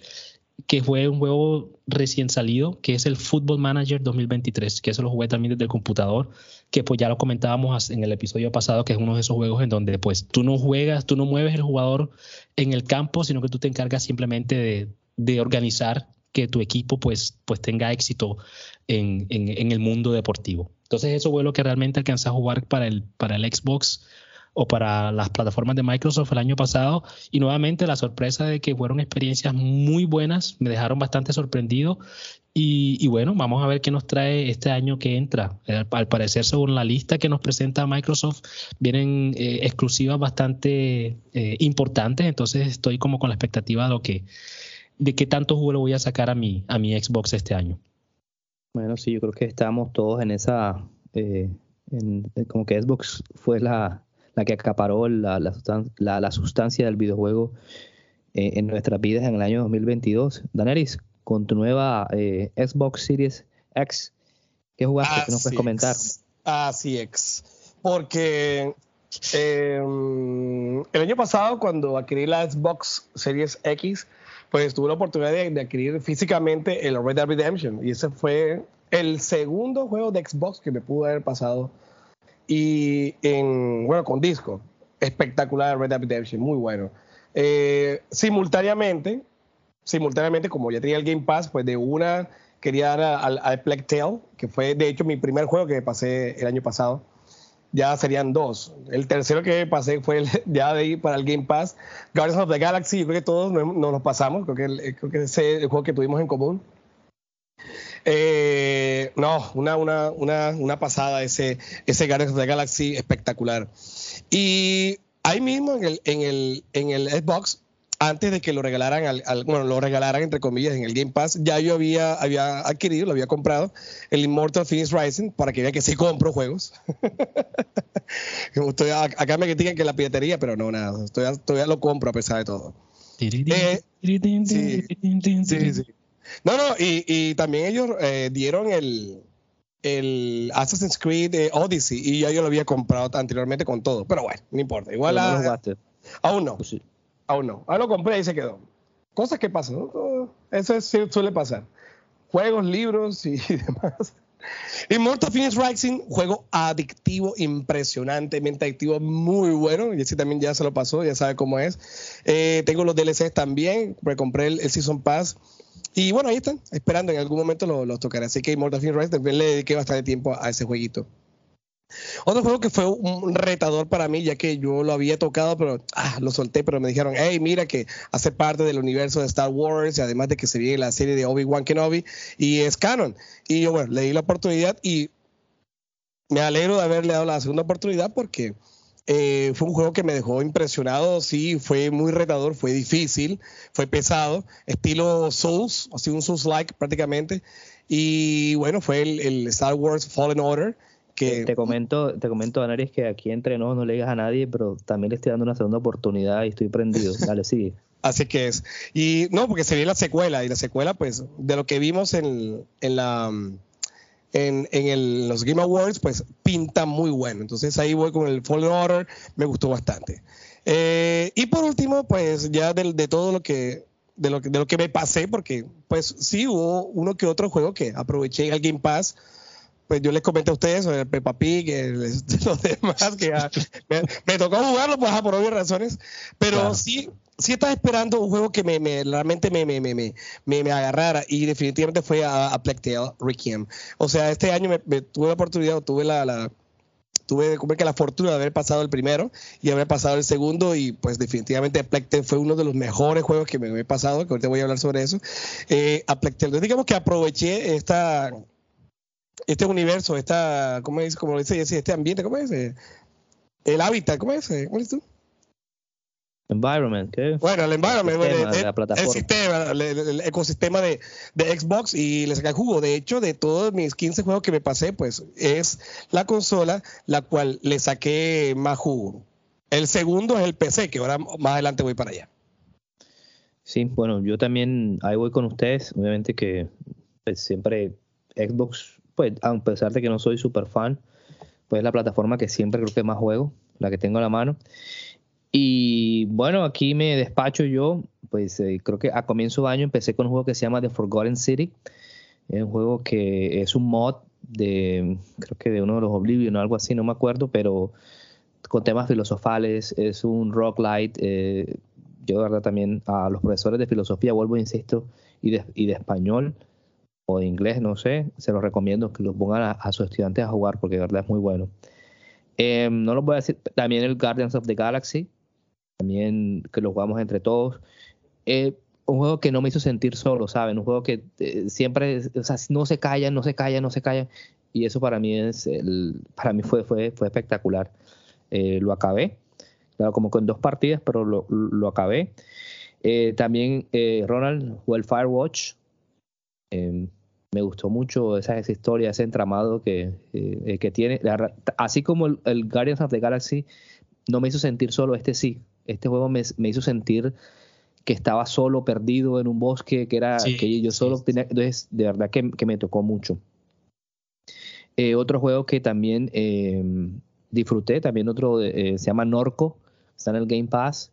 que fue un juego recién salido, que es el Football Manager 2023, que eso lo jugué también desde el computador, que pues ya lo comentábamos en el episodio pasado, que es uno de esos juegos en donde pues tú no juegas, tú no mueves el jugador en el campo, sino que tú te encargas simplemente de, organizar que tu equipo pues, pues tenga éxito en, en, el mundo deportivo. Entonces eso fue lo que realmente alcancé a jugar para el, para el Xbox o para las plataformas de Microsoft el año pasado. Y nuevamente la sorpresa de que fueron experiencias muy buenas, me dejaron bastante sorprendido. Y, bueno, vamos a ver qué nos trae este año que entra. Eh, al, parecer, según la lista que nos presenta Microsoft, vienen eh, exclusivas bastante eh, importantes. Entonces estoy como con la expectativa de lo que de qué tanto juego voy a sacar a mi, a mi Xbox este año. Bueno, sí, yo creo que estamos todos en esa, eh, como que Xbox fue la, la que acaparó la, la, la, sustancia del videojuego en nuestras vidas en el año 2022. Daneris, con tu nueva eh, Xbox Series X, ¿qué jugaste? ¿Qué nos puedes comentar? Así es, porque em, el año pasado cuando adquirí la Xbox Series X, pues tuve la oportunidad de, adquirir físicamente el Red Dead Redemption y ese fue el segundo juego de Xbox que me pudo haber pasado y en, bueno, con disco. Espectacular Red Dead Redemption, muy bueno. Eh, simultáneamente, simultáneamente, como ya tenía el Game Pass, pues de una quería dar al, al Plague Tale, que fue de hecho mi primer juego que pasé el año pasado. Ya serían dos. El tercero que pasé fue (laughs) ya de ahí para el Game Pass. Guardians of the Galaxy, yo creo que todos nos, nos pasamos. Creo que, creo que ese es el juego que tuvimos en común. Eh, no, una, pasada ese, ese Guardians of the Galaxy espectacular. Y ahí mismo el, el, en el Xbox, antes de que lo regalaran, al, bueno, lo regalaran entre comillas en el Game Pass, ya yo había, había adquirido, lo había comprado, el Immortal Phoenix Rising, para que vean que sí compro juegos. (laughs) Estoy, acá me critican que la piratería, pero no, nada, todavía, todavía lo compro a pesar de todo. Eh, sí, sí. No, no, y, y también ellos eh, dieron el, el Assassin's Creed eh, Odyssey y ya yo lo había comprado anteriormente con todo. Pero bueno, no importa. Igual a, aún no. Pues aún no. Ahora lo compré y se quedó. Cosas que pasan. ¿no? Eso suele pasar. Juegos, libros y (laughs) demás. Immortal Phoenix Rising, juego adictivo, impresionantemente adictivo, muy bueno. Y ese también ya se lo pasó, ya sabe cómo es. Eh, tengo los DLCs también, compré el, el Season Pass y bueno, ahí están, esperando, en algún momento los lo tocaré. Así que Immortal Phoenix Rise también le dediqué bastante tiempo a ese jueguito. Otro juego que fue un retador para mí, ya que yo lo había tocado, pero ah, lo solté, pero me dijeron, hey, mira que hace parte del universo de Star Wars y además de que se viene la serie de Obi-Wan Kenobi y es canon. Y yo, bueno, le di la oportunidad y me alegro de haberle dado la segunda oportunidad porque eh, fue un juego que me dejó impresionado, sí, fue muy retador, fue difícil, fue pesado, estilo Souls, así un Souls-like prácticamente. Y bueno, fue el, Star Wars Fallen Order. Que, te comento, te comento, Anaris, que aquí entre nosotros no le digas a nadie, pero también le estoy dando una segunda oportunidad y estoy prendido. (laughs) Dale, sigue. Así que es. Y no, porque se viene la secuela, y la secuela, pues, de lo que vimos en, en la en, en los Game Awards, pues pinta muy bueno. Entonces ahí voy con el Fallen Order, me gustó bastante. Eh, y por último, pues ya de, de todo lo que de lo, que, de lo que me pasé, porque pues sí hubo uno que otro juego que aproveché en el Game Pass. Pues yo les comenté a ustedes sobre el Peppa Pig, y (laughs) los demás, que me, tocó jugarlo pues, por obvias razones. Pero sí, sí estaba esperando un juego que me, realmente me, me, me, agarrara y definitivamente fue a, a Requiem. O sea, este año me, tuve la oportunidad, tuve la, la tuve como que la fortuna de haber pasado el primero y haber pasado el segundo y pues definitivamente Plague fue uno de los mejores juegos que me he pasado, que ahorita voy a hablar sobre eso. Eh, a digamos que aproveché esta este universo, esta, ¿cómo es? Como dice este ambiente, ¿cómo es? El hábitat, ¿cómo es? ¿Cómo es tú? Environment, ¿qué? Bueno, el environment, el, sistema, el, ecosistema de, de, Xbox y le saca jugo. De hecho, de todos mis 15 juegos que me pasé, pues es la consola la cual le saqué más jugo. El segundo es el PC, que ahora más adelante voy para allá. Sí, bueno, yo también ahí voy con ustedes. Obviamente que pues, siempre Xbox, pues a pesar de que no soy super fan, pues es la plataforma que siempre creo que más juego, la que tengo a la mano. Y bueno, aquí me despacho yo, pues eh, creo que a comienzo de año empecé con un juego que se llama The Forgotten City. Es un juego que es un mod de, creo que de uno de los Oblivion o algo así, no me acuerdo, pero con temas filosofales, es un rock light. Eh, yo de verdad también a los profesores de filosofía, vuelvo, insisto, y de, y de español o de inglés, no sé, se los recomiendo que los pongan a, sus estudiantes a jugar porque de verdad es muy bueno. Eh, no lo voy a decir, también el Guardians of the Galaxy, también que lo jugamos entre todos. Eh, un juego que no me hizo sentir solo, ¿saben? Un juego que eh, siempre, o sea, no se calla, no se calla, no se calla. Y eso para mí es, el, para mí fue, fue, fue espectacular. Eh, lo acabé, claro, como con dos partidas, pero lo, lo acabé. También Ronald jugó el Firewatch. Em, me gustó mucho esa, esa, historia, ese entramado que, eh, que tiene. así como el, Guardians of the Galaxy no me hizo sentir solo, este sí. Este juego me, me hizo sentir que estaba solo, perdido en un bosque, que era que yo solo tenía. Entonces, de verdad que, que me tocó mucho. otro juego que también em, disfruté, también otro se llama Norco, está en el Game Pass.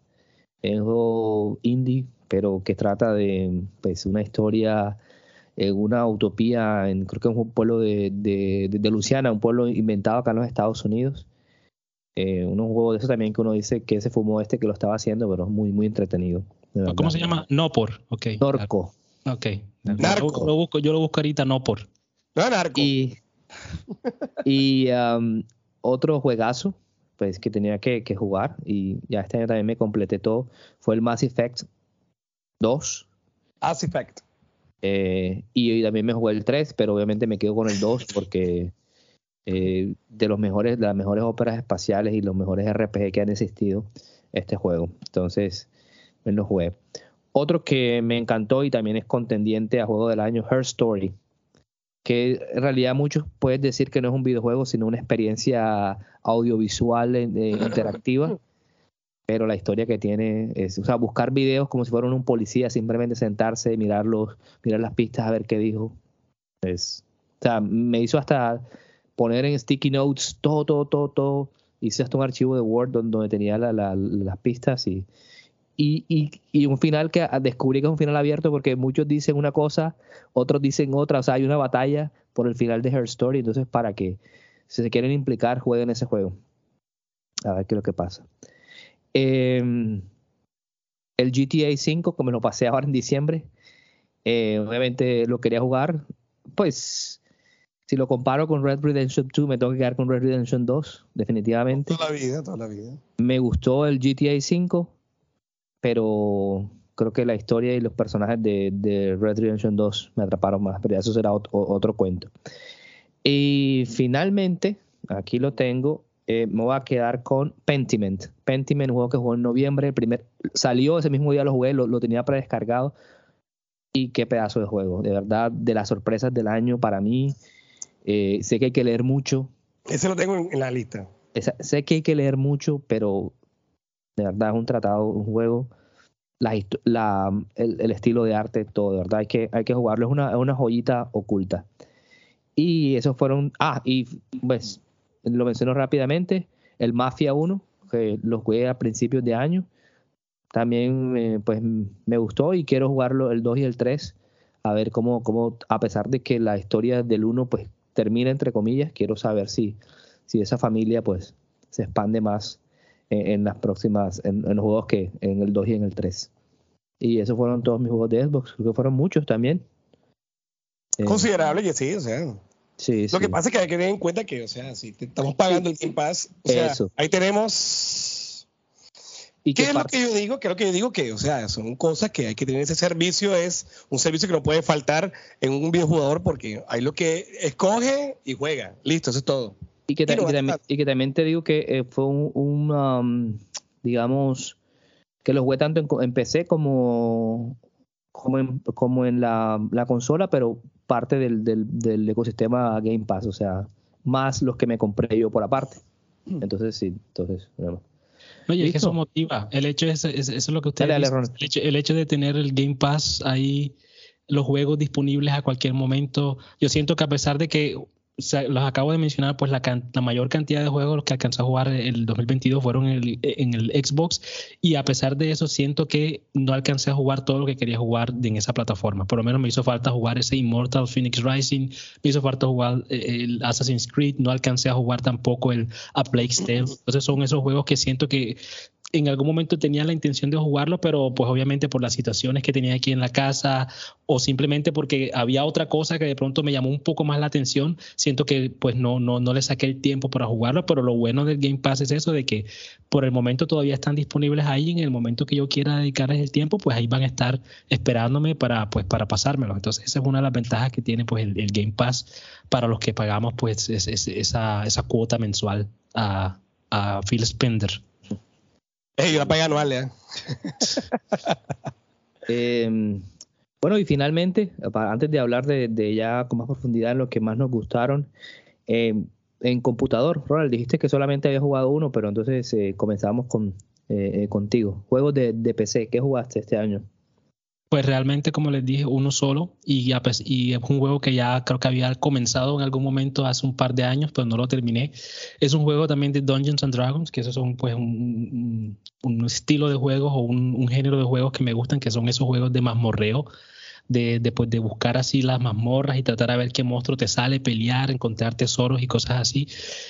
Es un juego indie, pero que trata de pues, una historia en una utopía, en, creo que es un pueblo de, de, Luciana, un pueblo inventado acá en los Estados Unidos. Eh, un juego de eso también que uno dice que se fumó este que lo estaba haciendo, pero es muy, muy entretenido. ¿Cómo se llama? No por, ok. Norco. Ok. Narco. Yo, lo busco, yo lo busco ahorita no por. No, narco. Y, y um, otro juegazo pues que tenía que, que, jugar y ya este año también me completé todo fue el Mass Effect 2. Mass Effect. Eh, y, también me jugué el 3, pero obviamente me quedo con el 2 porque eh, de los mejores, de las mejores óperas espaciales y los mejores RPG que han existido este juego. Entonces, me lo jugué. Otro que me encantó y también es contendiente a juego del año, Her Story que en realidad muchos pueden decir que no es un videojuego, sino una experiencia audiovisual eh, interactiva. (laughs) Pero la historia que tiene es, o sea, buscar videos como si fueran un policía, simplemente sentarse, mirarlos, mirar las pistas, a ver qué dijo. Es, o sea, me hizo hasta poner en sticky notes todo, todo, todo, todo. Hice hasta un archivo de Word donde, tenía las pistas y, y, y, un final que descubrí que es un final abierto porque muchos dicen una cosa, otros dicen otra, o sea, hay una batalla por el final de Her Story, entonces para que si se quieren implicar, jueguen ese juego. A ver qué es lo que pasa. Em, el GTA 5, como lo pasé ahora en diciembre, eh, obviamente lo quería jugar, pues si lo comparo con Red Redemption 2, me tengo que quedar con Red Redemption 2, definitivamente. Toda la vida, toda la vida. Me gustó el GTA 5 pero creo que la historia y los personajes de, Red Redemption 2 me atraparon más, pero eso será otro, cuento. Y finalmente, aquí lo tengo, eh, me voy a quedar con Pentiment. Pentiment, un juego que jugó en noviembre, el primer, salió ese mismo día lo jugué, lo, tenía predescargado. Y qué pedazo de juego, de verdad, de las sorpresas del año para mí. Eh, sé que hay que leer mucho. Ese lo tengo en, la lista. sé que hay que leer mucho, pero de verdad es un tratado, un juego, la, el, estilo de arte, todo, de verdad hay que, hay que jugarlo, es una, una joyita oculta. Y esos fueron, ah, y pues lo menciono rápidamente, el Mafia 1, que lo jugué a principios de año, también eh, pues me gustó y quiero jugarlo el 2 y el 3, a ver cómo, cómo, a pesar de que la historia del 1 pues termina entre comillas, quiero saber si, si esa familia pues se expande más en, las próximas, en, los juegos que en el 2 y en el 3. Y esos fueron todos mis juegos de Xbox, creo que fueron muchos también. Eh, Considerable que sí, o sea. Sí, Lo que pasa es que hay que tener en cuenta que, o sea, si te estamos pagando el Game Pass, o sea, ahí tenemos. ¿Y qué, es lo que yo digo? ¿Qué es lo que yo digo? Que, o sea, son cosas que hay que tener ese servicio, es un servicio que no puede faltar en un videojugador porque hay lo que escoge y juega. Listo, eso es todo. Y que, también, te digo que eh, fue un, um, digamos, que lo jugué tanto en, PC como, como en, como en la, consola, pero parte del, del, ecosistema Game Pass, o sea, más los que me compré yo por aparte. Hmm. Entonces, sí, entonces... Oye, es que eso motiva. El hecho es, eso es lo que usted el, hecho, el hecho de tener el Game Pass ahí, los juegos disponibles a cualquier momento. Yo siento que a pesar de que los acabo de mencionar, pues la, mayor cantidad de juegos que alcanzé a jugar el 2022 fueron en el, Xbox y a pesar de eso siento que no alcancé a jugar todo lo que quería jugar en esa plataforma. Por lo menos me hizo falta jugar ese Immortal Phoenix Rising, me hizo falta jugar eh, el Assassin's Creed, no alcancé a jugar tampoco el A Plague's Tale. Entonces son esos juegos que siento que en algún momento tenía la intención de jugarlo, pero pues obviamente por las situaciones que tenía aquí en la casa o simplemente porque había otra cosa que de pronto me llamó un poco más la atención, siento que pues no, no, no le saqué el tiempo para jugarlo, pero lo bueno del Game Pass es eso, de que por el momento todavía están disponibles ahí, en el momento que yo quiera dedicarles el tiempo, pues ahí van a estar esperándome para, pues, para pasármelo. Entonces esa es una de las ventajas que tiene pues el, Game Pass para los que pagamos pues esa, esa cuota mensual a, a Phil Spender. Ey, la pagué anual, ¿eh? (laughs) Em, bueno, y finalmente, antes de hablar de, ya con más profundidad en lo que más nos gustaron, em, en computador, Ronald, dijiste que solamente había jugado uno, pero entonces eh, comenzamos con, eh, eh, contigo. Juegos de, de PC, ¿qué jugaste este año? Pues realmente, como les dije, uno solo y, y, es un juego que ya creo que había comenzado en algún momento hace un par de años, pero no lo terminé. Es un juego también de Dungeons and Dragons, que esos son pues un, un, estilo de juegos o un, un, género de juegos que me gustan, que son esos juegos de mazmorreo, de, pues, de buscar así las mazmorras y tratar a ver qué monstruo te sale, pelear, encontrar tesoros y cosas así.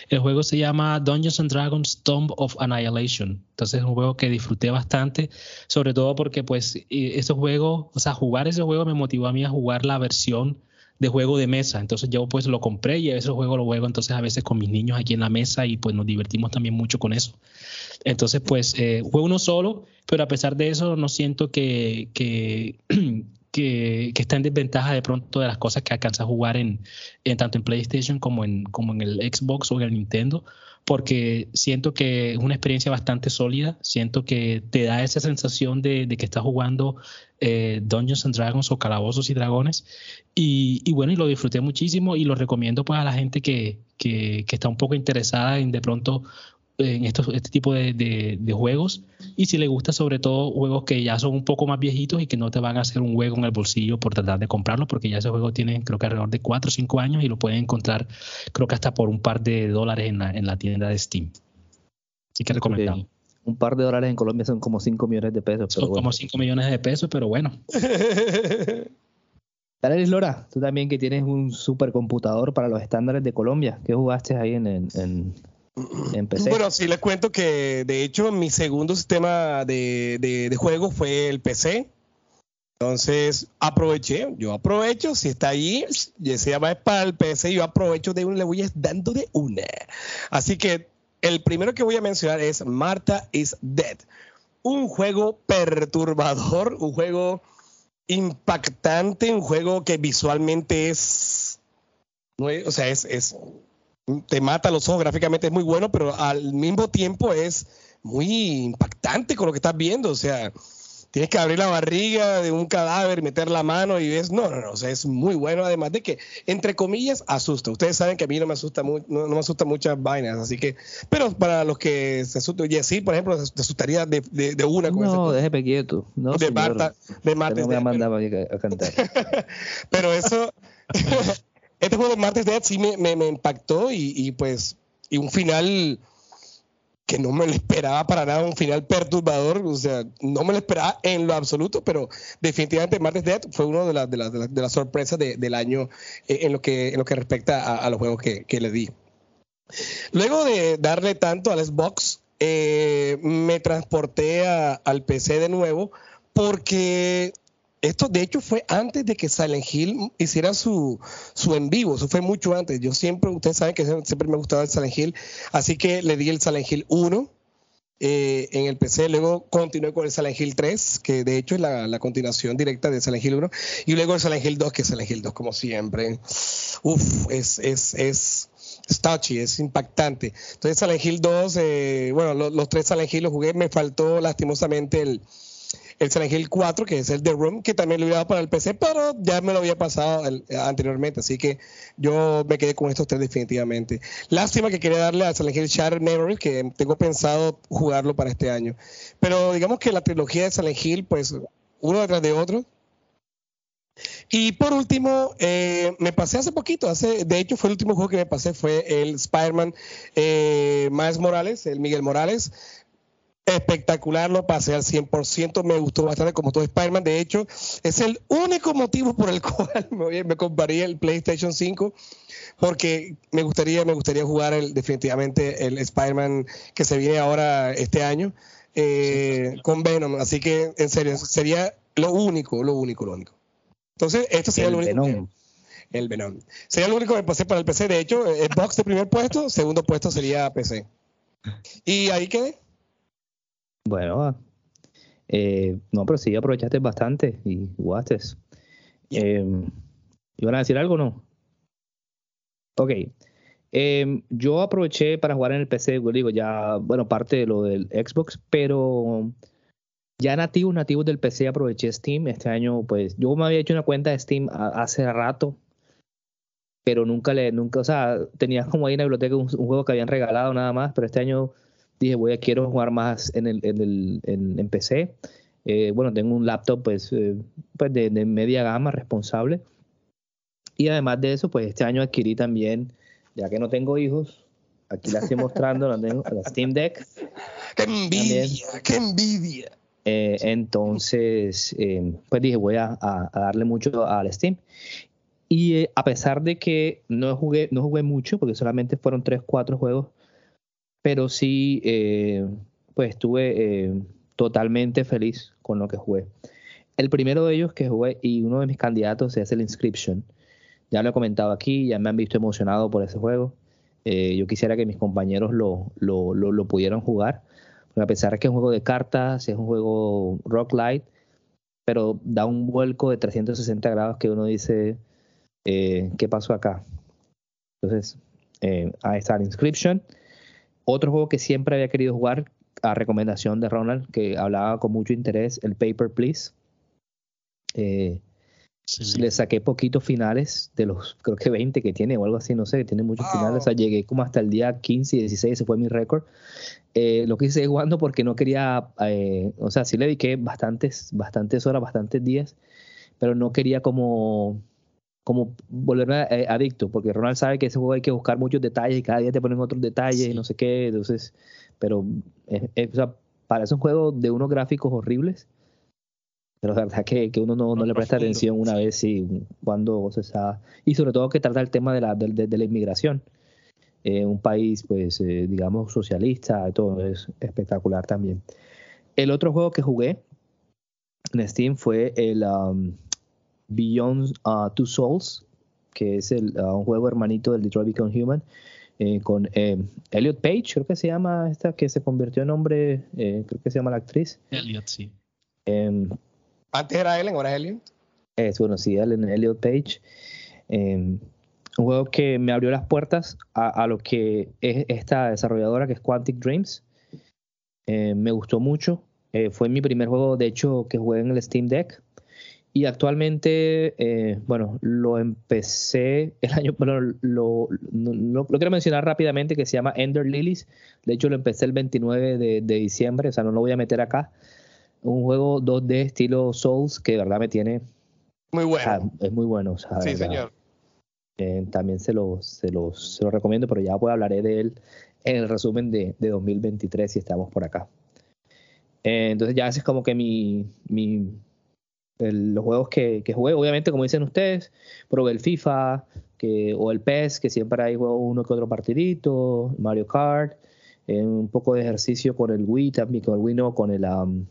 El juego se llama Dungeons and Dragons Tomb of Annihilation. Entonces es un juego que disfruté bastante, sobre todo porque pues ese juego, o sea, jugar ese juego me motivó a mí a jugar la versión de juego de mesa. Entonces yo pues lo compré y ese juego lo juego entonces a veces con mis niños aquí en la mesa y pues nos divertimos también mucho con eso. Entonces pues eh, juego uno solo, pero a pesar de eso no siento que, que (clears throat) que, está en desventaja de pronto de las cosas que alcanza a jugar en, tanto en PlayStation como en, como en el Xbox o en el Nintendo, porque siento que es una experiencia bastante sólida, siento que te da esa sensación de, que estás jugando eh, Dungeons and Dragons o Calabozos y Dragones, y, bueno, y lo disfruté muchísimo y lo recomiendo pues a la gente que, que, que está un poco interesada en de pronto en estos, este tipo de, de, juegos y si le gusta sobre todo juegos que ya son un poco más viejitos y que no te van a hacer un juego en el bolsillo por tratar de comprarlo porque ya ese juego tiene creo que alrededor de 4 o 5 años y lo pueden encontrar creo que hasta por un par de dólares en la, en la tienda de Steam. Así que recomendamos. Un par de dólares en Colombia son como 5 millones de pesos. son como 5 millones de pesos, pero bueno. (laughs) Dale, Lora, tú también que tienes un supercomputador para los estándares de Colombia. ¿Qué jugaste ahí en, en, bueno, sí les cuento que de hecho mi segundo sistema de, de, juego fue el PC. Entonces aproveché, yo aprovecho, si está ahí, y se llama para el PC, yo aprovecho de un, le voy dando de una. Así que el primero que voy a mencionar es Marta is Dead. Un juego perturbador, un juego impactante, un juego que visualmente es, o sea, es, es te mata los ojos, gráficamente es muy bueno, pero al mismo tiempo es muy impactante con lo que estás viendo. O sea, tienes que abrir la barriga de un cadáver, meter la mano y ves, no, no, no, o sea, es muy bueno, además de que, entre comillas, asusta. Ustedes saben que a mí no me asusta, no, me asusta muchas vainas, así que, pero para los que se asustan, y así, por ejemplo, te asustaría de, de, una cosa. No, déjeme quieto. No, de Marta, de Marta. No me mandaba a cantar. (laughs) pero eso... (laughs) este juego de Martes Dead sí me, me, impactó y, pues, y un final que no me lo esperaba para nada, un final perturbador, o sea, no me lo esperaba en lo absoluto, pero definitivamente Martes Dead fue uno de, las de, las de, las sorpresas del año eh, en, lo que, en lo que respecta a, los juegos que, que, le di. Luego de darle tanto al Xbox, eh, me transporté al PC de nuevo porque esto de hecho fue antes de que Silent Hill hiciera su, su en vivo, eso fue mucho antes. Yo siempre, ustedes saben que siempre me gustaba el Silent Hill, así que le di el Silent Hill 1 eh, en el PC, luego continué con el Silent Hill 3, que de hecho es la, continuación directa de Silent Hill 1, y luego el Silent Hill 2, que es Silent Hill 2 como siempre. Uf, es, es, es, touchy, es impactante. Entonces Silent Hill 2, eh, bueno, los, los tres Silent Hill los jugué, me faltó lastimosamente el el Silent Hill 4, que es el The Room, que también lo iba para el PC, pero ya me lo había pasado anteriormente, así que yo me quedé con estos tres definitivamente. Lástima que quería darle a Silent Hill Shattered Memories, que tengo pensado jugarlo para este año. Pero digamos que la trilogía de Silent Hill, pues uno detrás de otro, y por último, eh, me pasé hace poquito, hace, de hecho fue el último juego que me pasé, fue el Spider-Man eh, Miles Morales, el Miguel Morales espectacular, lo pasé al 100%, me gustó bastante como todo Spider-Man, de hecho es el único motivo por el (laughs) cual me, me compraría el PlayStation 5 porque me gustaría me gustaría jugar el, definitivamente el Spider-Man que se viene ahora este año eh, con Venom, así que en serio sería lo único, lo único, lo único. Entonces, esto sería el lo único. Venom. el Venom. Sería lo único que pasé para el PC. De hecho, Xbox de primer puesto, segundo puesto sería PC. Y ahí quedé. Bueno, eh, no, pero sí aprovechaste bastante y jugaste. Eh, ¿Iban a decir algo o no? Ok. Em, yo aproveché para jugar en el PC, digo, ya, bueno, parte de lo del Xbox, pero Ya nativos, nativos del PC aproveché Steam. Este año, pues, yo me había hecho una cuenta de Steam hace rato, pero nunca le, nunca, o sea, tenía como ahí en la biblioteca un, juego que habían regalado nada más, pero este año dije, voy a quiero jugar más en el, en el en, PC. Eh, bueno, tengo un laptop pues, eh, pues de, media gama responsable. Y además de eso, pues este año adquirí también, ya que no tengo hijos, aquí la estoy mostrando, la, tengo, la Steam Deck. (laughs) ¡Qué envidia! ¡Qué envidia! Eh, entonces, pues dije, voy a, a, darle mucho al Steam. Y a pesar de que no jugué, no jugué mucho, porque solamente fueron 3, 4 juegos, pero sí, eh, pues estuve eh, totalmente feliz con lo que jugué. El primero de ellos que jugué y uno de mis candidatos es el Inscription. Ya lo he comentado aquí, ya me han visto emocionado por ese juego. yo quisiera que mis compañeros lo, lo, lo, pudieran jugar. A pesar de que es un juego de cartas, es un juego rock light, pero da un vuelco de 360 grados que uno dice, eh, ¿qué pasó acá? Entonces, eh, ahí está el Inscription. Otro juego que siempre había querido jugar, a recomendación de Ronald, que hablaba con mucho interés, el Paper Please. Eh, le saqué poquitos finales de los, creo que 20 que tiene o algo así, no sé, tiene muchos finales. O sea, llegué como hasta el día 15 y 16, ese fue mi récord. lo que hice jugando porque no quería, o sea, sí le dediqué bastantes, bastantes horas, bastantes días, pero no quería como como volverme eh, adicto, porque Ronald sabe que ese juego hay que buscar muchos detalles y cada día te ponen otros detalles y no sé qué, entonces, pero o sea, parece un juego de unos gráficos horribles, pero la verdad que, que uno no, no, le presta atención una vez y cuando se sabe, y sobre todo que trata el tema de la, de, de la inmigración. Eh, un país, pues, eh, digamos, socialista, todo es espectacular también. El otro juego que jugué en Steam fue el um, Beyond uh, Two Souls, que es el, uh, un juego hermanito del Detroit Become Human, eh, con eh, Elliot Page, creo que se llama esta, que se convirtió en hombre, eh, creo que se llama la actriz. Elliot, sí. Em, Antes era Ellen, ahora es Elliot. Es, bueno, sí, Ellen, Elliot Page. Em, un juego que me abrió las puertas a, a, lo que es esta desarrolladora que es Quantic Dreams. me gustó mucho. fue mi primer juego, de hecho, que jugué en el Steam Deck. Y actualmente, eh, bueno, lo empecé el año, (laughs) bueno, lo, lo, quiero mencionar rápidamente que se llama Ender Lilies. De hecho, lo empecé el 29 de, de, diciembre, o sea, no lo voy a meter acá. Un juego 2D estilo Souls que de verdad me tiene. Muy bueno. es muy bueno. O sea, sí, señor. Eh, también se lo, se, lo, se lo recomiendo, pero ya pues hablaré de él en el resumen de, de 2023 si estamos por acá. Eh, entonces, ya ese es como que mi, mi los juegos que, que, jugué, obviamente, como dicen ustedes, probé el FIFA que, o el PES, que siempre hay juego uno que otro partidito, Mario Kart, eh, un poco de ejercicio con el Wii también, con el Wii no, con el... Um,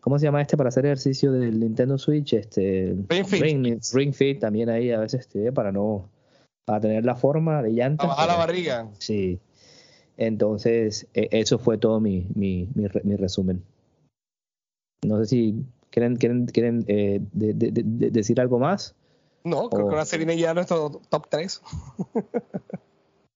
¿Cómo se llama este para hacer ejercicio del Nintendo Switch? Este, Ring Fit. también ahí a veces este, para no para tener la forma de llanta. bajar la barriga. Sí. Entonces, e, eso fue todo mi, mi, mi, mi resumen. No sé si ¿Quieren, quieren, quieren eh, decir algo más? No, creo que ahora se viene ya nuestro top 3. (laughs)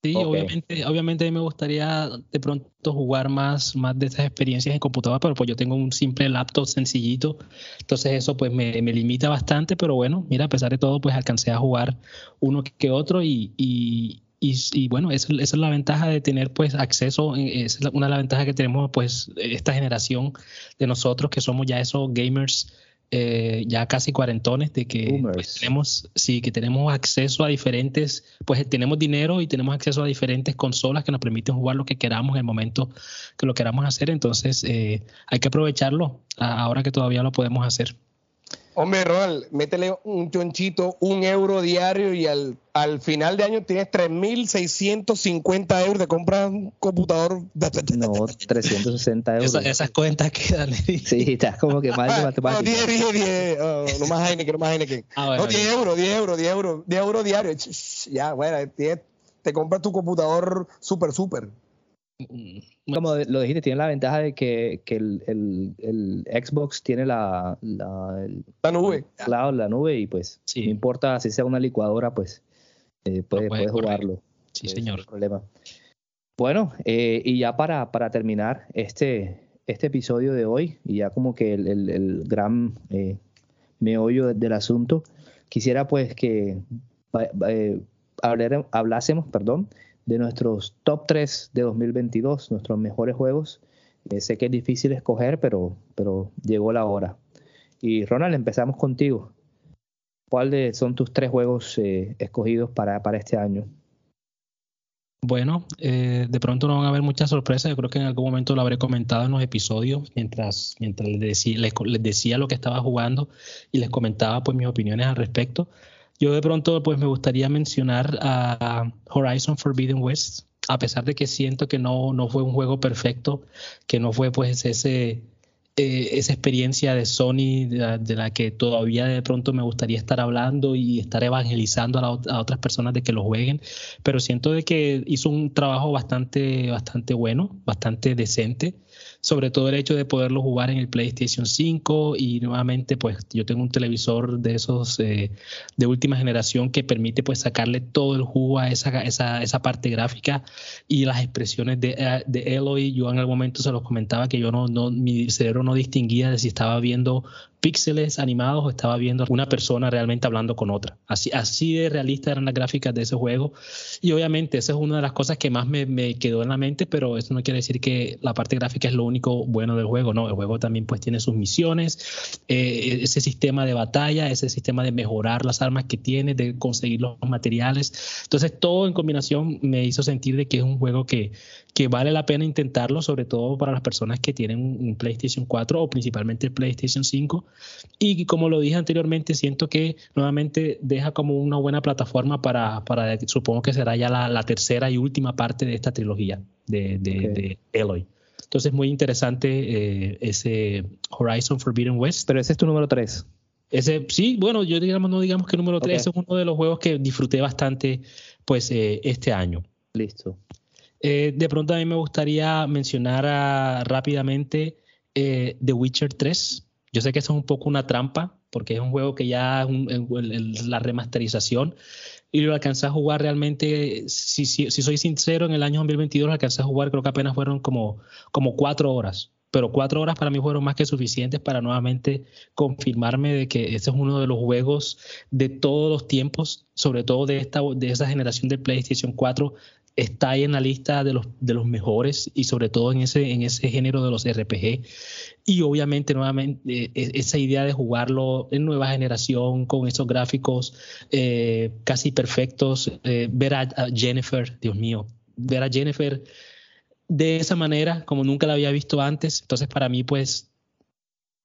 Sí, obviamente, obviamente a mí me gustaría de pronto jugar más, más de estas experiencias en computadora, pero pues yo tengo un simple laptop sencillito, entonces eso pues me, me limita bastante, pero bueno, mira, a pesar de todo pues alcancé a jugar uno que otro y, y, y, bueno, esa, es la ventaja de tener pues acceso, eh, es una de las ventajas que tenemos pues esta generación de nosotros que somos ya esos gamers eh, ya casi cuarentones de que pues, tenemos sí que tenemos acceso a diferentes pues tenemos dinero y tenemos acceso a diferentes consolas que nos permiten jugar lo que queramos en el momento que lo queramos hacer. Entonces eh, hay que aprovecharlo ahora que todavía lo podemos hacer Hombre, Ronald, métele un chonchito, un euro diario y al, al final de año tienes 3.650 euros de compra un computador. No, 360 euros. esas cuentas quedan. Sí, estás como que mal de matemáticas. No, 10, 10, 10. no más Heineken, no más Heineken. Ah, no, 10 euros, 10 euros, 10 euros, 10 euros diario. Ya, bueno, te compras tu computador súper, súper. Mm, como lo dijiste, tiene la ventaja de que, que el, el, Xbox tiene la, la, la nube. Claro, la nube y pues no importa si sea una licuadora, pues eh, puedes puede jugarlo. Sí, señor. problema. Bueno, eh, y ya para, para terminar este, este episodio de hoy y ya como que el, gran eh, meollo del asunto, quisiera pues que eh, hablásemos perdón, de nuestros top 3 de 2022, nuestros mejores juegos. Eh, sé que es difícil escoger, pero, pero llegó la hora. Y Ronald, empezamos contigo. ¿Cuáles son tus tres juegos eh, escogidos para, para este año? Bueno, eh, de pronto no van a haber muchas sorpresas. Yo creo que en algún momento lo habré comentado en los episodios mientras, mientras les, decía, les, decía lo que estaba jugando y les comentaba pues mis opiniones al respecto. Yo de pronto pues me gustaría mencionar a Horizon Forbidden West, a pesar de que siento que no, no fue un juego perfecto, que no fue pues ese eh, esa experiencia de Sony de la, que todavía de pronto me gustaría estar hablando y estar evangelizando a, otras personas de que lo jueguen, pero siento de que hizo un trabajo bastante, bastante bueno, bastante decente sobre todo el hecho de poderlo jugar en el PlayStation 5 y nuevamente pues yo tengo un televisor de esos eh, de última generación que permite pues sacarle todo el jugo a esa, esa, esa parte gráfica y las expresiones de, eh, de, Eloy, yo en algún momento se los comentaba que yo no, no, mi cerebro no distinguía de si estaba viendo píxeles animados o estaba viendo una persona realmente hablando con otra. Así, así de realista eran las gráficas de ese juego. Y obviamente esa es una de las cosas que más me, me, quedó en la mente, pero eso no quiere decir que la parte gráfica es lo único bueno del juego. No, el juego también pues tiene sus misiones, eh, ese sistema de batalla, ese sistema de mejorar las armas que tiene, de conseguir los materiales. Entonces todo en combinación me hizo sentir de que es un juego que, que vale la pena intentarlo, sobre todo para las personas que tienen un PlayStation 4 o principalmente el PlayStation 5 y como lo dije anteriormente, siento que nuevamente deja como una buena plataforma para, para supongo que será ya la, tercera y última parte de esta trilogía de, de, Eloy. Entonces, muy interesante eh, ese Horizon Forbidden West. Pero ese es tu número 3. Ese, sí, bueno, yo digamos, no digamos que número 3 es uno de los juegos que disfruté bastante pues eh, este año. Listo. Eh, de pronto a mí me gustaría mencionar rápidamente The Witcher 3. Yo sé que eso es un poco una trampa, porque es un juego que ya es la remasterización y lo alcancé a jugar realmente, si, si, soy sincero, en el año 2022 lo alcancé a jugar, creo que apenas fueron como, como cuatro horas. Pero cuatro horas para mí fueron más que suficientes para nuevamente confirmarme de que ese es uno de los juegos de todos los tiempos, sobre todo de, esta, de esa generación de PlayStation 4, está ahí en la lista de los, de los mejores y sobre todo en ese, en ese género de los RPG. Y obviamente, nuevamente, eh, e, esa idea de jugarlo en nueva generación con esos gráficos eh, casi perfectos, eh, ver a, Jennifer, Dios mío, ver a Jennifer de esa manera como nunca la había visto antes. Entonces, para mí, pues,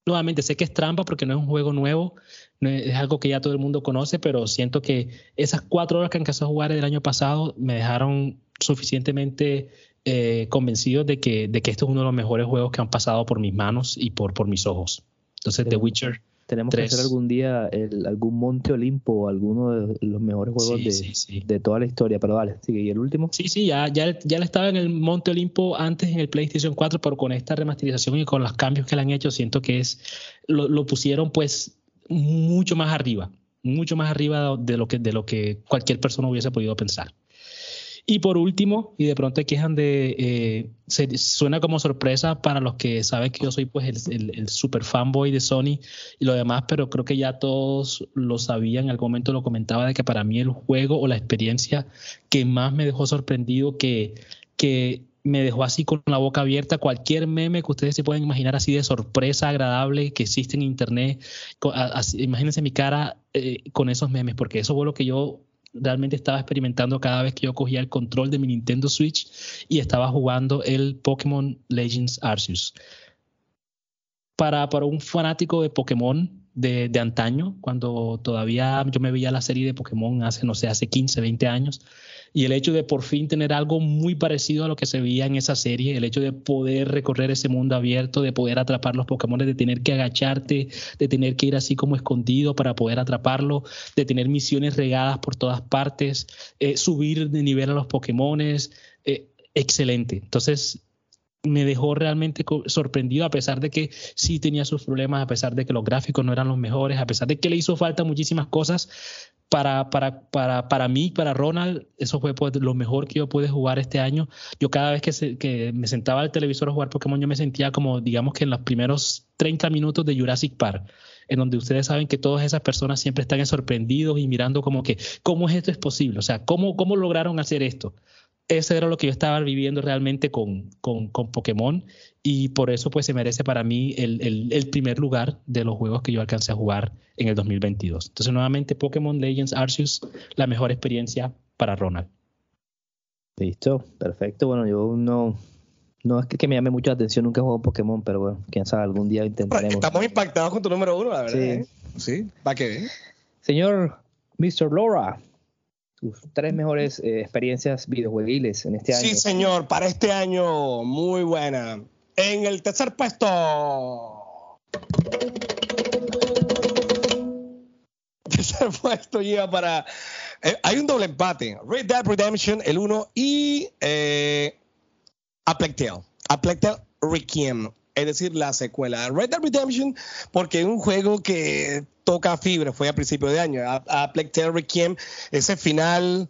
nuevamente sé que es trampa porque no es un juego nuevo, es algo que ya todo el mundo conoce, pero siento que esas cuatro horas que alcanzó a jugar el año pasado me dejaron suficientemente eh, convencido de que, de que esto es uno de los mejores juegos que han pasado por mis manos y por, por mis ojos. Entonces, The Witcher. Tenemos que hacer algún día algún Monte Olimpo o alguno de los mejores juegos de, de, toda la historia. Pero vale, sigue. ¿Y el último? Sí, sí, ya, ya, ya estaba en el Monte Olimpo antes en el PlayStation 4, pero con esta remasterización y con los cambios que le han hecho, siento que es lo, lo pusieron pues mucho más arriba, mucho más arriba de lo que, de lo que cualquier persona hubiese podido pensar. Y por último, y de pronto aquí es donde eh, suena como sorpresa para los que saben que yo soy pues el, super fanboy de Sony y lo demás, pero creo que ya todos lo sabían, en algún momento lo comentaba, de que para mí el juego o la experiencia que más me dejó sorprendido, que, que me dejó así con la boca abierta. Cualquier meme que ustedes se puedan imaginar así de sorpresa agradable que existe en internet, imagínense mi cara eh, con esos memes, porque eso fue lo que yo realmente estaba experimentando cada vez que yo cogía el control de mi Nintendo Switch y estaba jugando el Pokémon Legends Arceus. Para, para un fanático de Pokémon de, de, antaño, cuando todavía yo me veía la serie de Pokémon hace, no sé, hace 15, 20 años, y el hecho de por fin tener algo muy parecido a lo que se veía en esa serie, el hecho de poder recorrer ese mundo abierto, de poder atrapar los Pokémon, de tener que agacharte, de tener que ir así como escondido para poder atraparlo, de tener misiones regadas por todas partes, eh, subir de nivel a los Pokémon, eh, excelente. Entonces, me dejó realmente sorprendido a pesar de que sí tenía sus problemas, a pesar de que los gráficos no eran los mejores, a pesar de que le hizo falta muchísimas cosas. Para, para, para, para mí, para Ronald, eso fue pues, lo mejor que yo pude jugar este año. Yo cada vez que, que me sentaba al televisor a jugar Pokémon, yo me sentía como, digamos que en los primeros 30 minutos de Jurassic Park en donde ustedes saben que todas esas personas siempre están sorprendidos y mirando como que, ¿cómo es esto es posible? O sea, ¿cómo, cómo lograron hacer esto? Ese era lo que yo estaba viviendo realmente con, con, con Pokémon y por eso pues se merece para mí el, el, el, primer lugar de los juegos que yo alcancé a jugar en el 2022. Entonces nuevamente Pokémon Legends Arceus, la mejor experiencia para Ronald. Listo, perfecto. Bueno, yo no, no es que, me llame mucho la atención, nunca he jugado Pokémon, pero bueno, quién sabe, algún día intentaremos. Estamos impactados con tu número uno, la verdad. Sí, ¿eh? sí va que ver. Señor Mr. Laura, tus tres mejores eh, experiencias videojuegiles en este año. Sí, señor, para este año, muy buena. En el tercer puesto. (laughs) tercer puesto llega para. Eh, hay un doble empate. Red Dead Redemption, el 1 y eh, a Requiem, es decir, la secuela. Red Dead Redemption, porque es un juego que toca fibra, fue a principio de año. A, Requiem, ese final.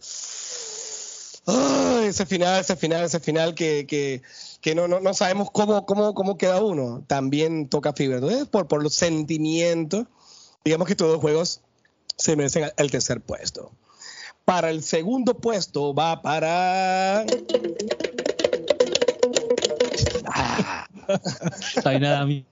ese final, ese final, ese final que, que, que no, no, no, sabemos cómo, cómo, cómo queda uno, también toca fibra. Entonces, por, por los sentimientos, digamos que todos los juegos se merecen el tercer puesto. Para el segundo puesto va para (laughs) nada a mí.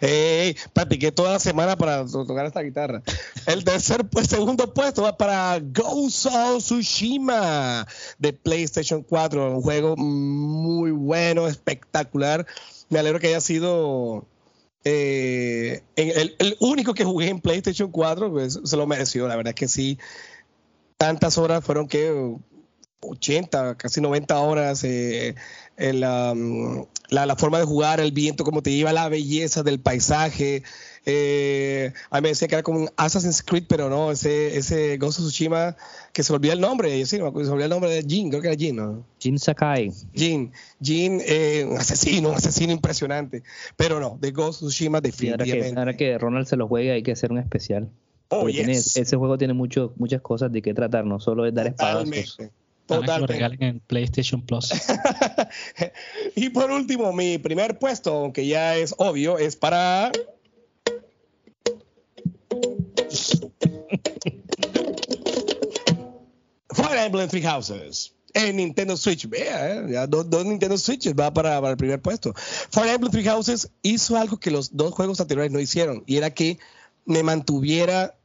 Hey, practiqué toda la semana para tocar esta guitarra. El tercer, segundo puesto va para Ghost of Tsushima de PlayStation 4. Un juego muy bueno, espectacular. Me alegro que haya sido eh, el, el, único que jugué en PlayStation 4. Pues, se lo mereció, la verdad es que sí. Tantas horas fueron que 80, casi 90 horas. Eh, la, la, forma de jugar, el viento, como te lleva, la belleza del paisaje. Eh, a mí me decía que era como un Assassin's Creed, pero no, ese, ese Ghost of Tsushima, que se olvida el nombre, sí, se olvida el nombre de Jin, creo que era Jin, ¿no? Jin Sakai. Jin, Jin, eh, un asesino, un asesino impresionante. Pero no, de Ghost of Tsushima definitivamente. ahora, que, Ronald se lo juegue hay que hacer un especial. Oh, ese juego tiene mucho, muchas cosas de qué tratar, no solo es dar espadazos. Totalmente. en PlayStation Plus. (laughs) y por último, mi primer puesto, aunque ya es obvio, es para. (laughs) Fire Emblem Three Houses en Nintendo Switch. Vea, eh, ya dos, Nintendo Switches va para, para, el primer puesto. Fire Emblem Three Houses hizo algo que los dos juegos anteriores no hicieron y era que me mantuviera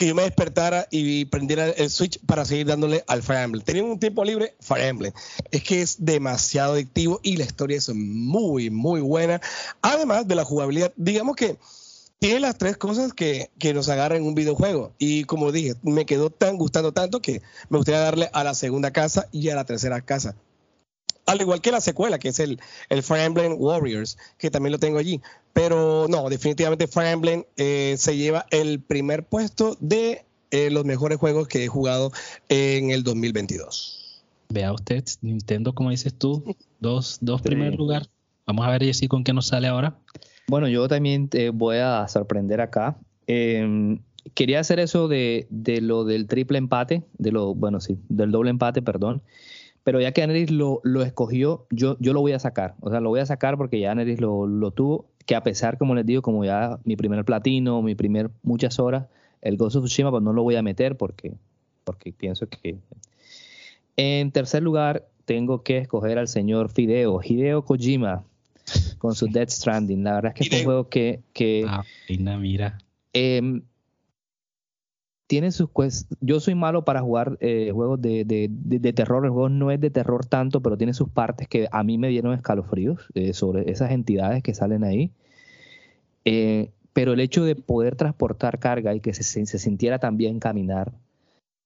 que yo me despertara y prendiera el Switch para seguir dándole al Fire Emblem. Tenía un tiempo libre, Fire Emblem. Es que es demasiado adictivo y la historia es muy, muy buena. Además de la jugabilidad, digamos que tiene las tres cosas que, que nos agarran en un videojuego. Y como dije, me quedó tan gustando tanto que me gustaría darle a la segunda casa y a la tercera casa al igual que la secuela, que es el, el Fire Emblem Warriors, que también lo tengo allí. Pero no, definitivamente Fire Emblem eh, se lleva el primer puesto de eh, los mejores juegos que he jugado en el 2022. Vea usted, Nintendo, como dices tú, dos, dos primer lugar. Vamos a ver, Jessy, con qué nos sale ahora. Bueno, yo también te voy a sorprender acá. Em, quería hacer eso de, de, lo del triple empate, de lo, bueno, sí, del doble empate, perdón. Pero ya que Aneris lo, lo escogió, yo, yo lo voy a sacar. O sea, lo voy a sacar porque ya Aneris lo, lo tuvo. Que a pesar, como les digo, como ya mi primer platino, mi primer muchas horas, el Ghost of Tsushima, pues no lo voy a meter porque, porque pienso que. En tercer lugar, tengo que escoger al señor Fideo, Hideo Kojima, con su Dead Stranding. La verdad es que es un juego que. que ah, mira. Eh, tiene sus yo soy malo para jugar eh, juegos de, de, terror el juego no es de terror tanto pero tiene sus partes que a mí me dieron escalofríos eh, sobre esas entidades que salen ahí. Eh, pero el hecho de poder transportar carga y que se, se, sintiera también caminar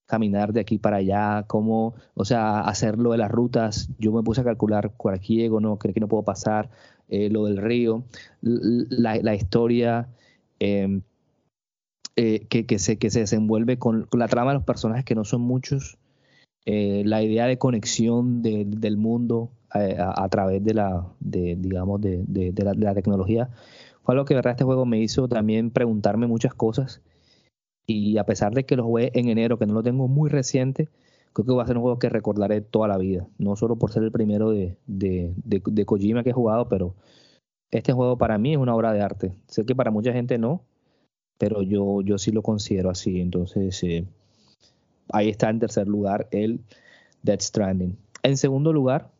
caminar de aquí para allá como o sea hacerlo de las rutas yo me puse a calcular por aquí llego no creo que no puedo pasar lo del río la, la historia eh, que, se, que se desenvuelve con, la trama de los personajes que no son muchos eh, la idea de conexión del mundo eh, a, través de la, de, digamos, de, la, tecnología, fue algo que verdad este juego me hizo también preguntarme muchas cosas. Y a pesar de que lo jugué en enero, que no lo tengo muy reciente, creo que va a ser un juego que recordaré toda la vida. No solo por ser el primero de, de Kojima que he jugado, pero este juego para mí es una obra de arte. Sé que para mucha gente no, pero yo, yo sí lo considero así. Entonces, eh, ahí está en tercer lugar el Dead Stranding. En segundo lugar,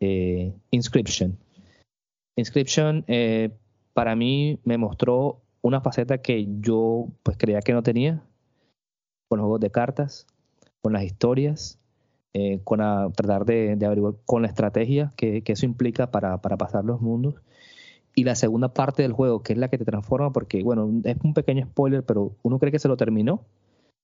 eh, Inscription. Inscription eh, para mí me mostró una faceta que yo pues creía que no tenía con los juegos de cartas, con las historias, con tratar de, averiguar con la estrategia que, eso implica para, para pasar los mundos y la segunda parte del juego, que es la que te transforma, porque, bueno, es un pequeño spoiler, pero uno cree que se lo terminó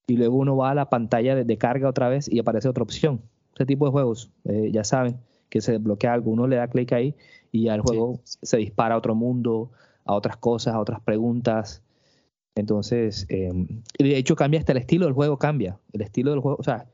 y luego uno va a la pantalla de, carga otra vez y aparece otra opción. Ese tipo de juegos, eh, ya saben, que se desbloquea algo, uno le da clic ahí y ya el juego se dispara a otro mundo, a otras cosas, a otras preguntas. Entonces, em, de hecho cambia hasta el estilo del juego, cambia. El estilo del juego, o sea,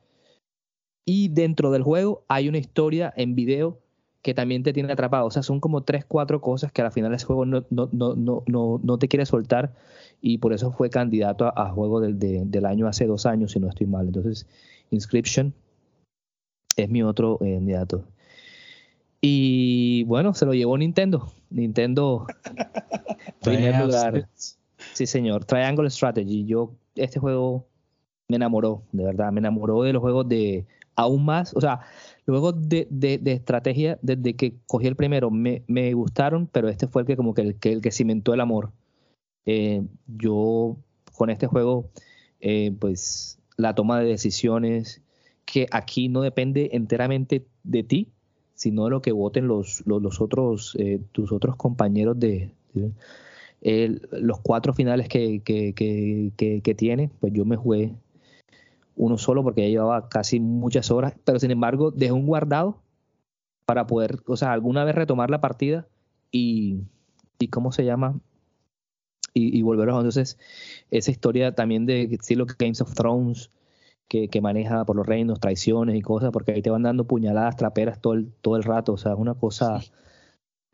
y dentro del juego hay una historia en video que también te tiene atrapado. O sea, son como tres, cuatro cosas que al final ese juego no, no, no, no, no te quiere soltar y por eso fue candidato a, juego del, del, año hace dos años, si no estoy mal. Entonces, Inscription es mi otro eh, candidato. Y bueno, se lo llevó Nintendo. Nintendo, (laughs) primer lugar. Sí, señor. Triangle Strategy. Yo, este juego me enamoró, de verdad. Me enamoró de los juegos de aún más. O sea, Luego de, estrategia, desde que cogí el primero, me, gustaron, pero este fue el que como que el que, el cimentó el amor. Eh, yo con este juego, eh, pues la toma de decisiones, que aquí no depende enteramente de ti, sino de lo que voten los, los, otros, eh, tus otros compañeros de, los cuatro finales que, que, que, que, tiene, pues yo me jugué uno solo porque ya llevaba casi muchas horas, pero sin embargo dejé un guardado para poder, o sea, alguna vez retomar la partida y, y ¿cómo se llama? Y, y volver a entonces esa historia también de estilo Games of Thrones que, que, maneja por los reinos, traiciones y cosas, porque ahí te van dando puñaladas, traperas todo el, todo el rato, o sea, es una cosa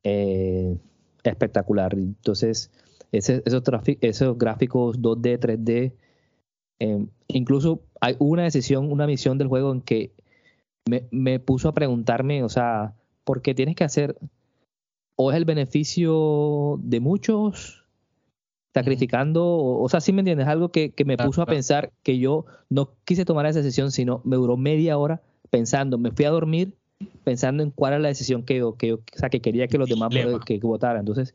eh, espectacular. Entonces, ese, esos, esos gráficos 2D, 3D, eh, incluso hay una decisión, una misión del juego en que me, puso a preguntarme, o sea, ¿por qué tienes que hacer? ¿O es el beneficio de muchos sacrificando? O, sea, sí me entiendes, algo que, me puso a pensar que yo no quise tomar esa decisión, sino me duró media hora pensando, me fui a dormir pensando en cuál era la decisión que yo, que o sea, que quería que los demás que, votaran. Entonces,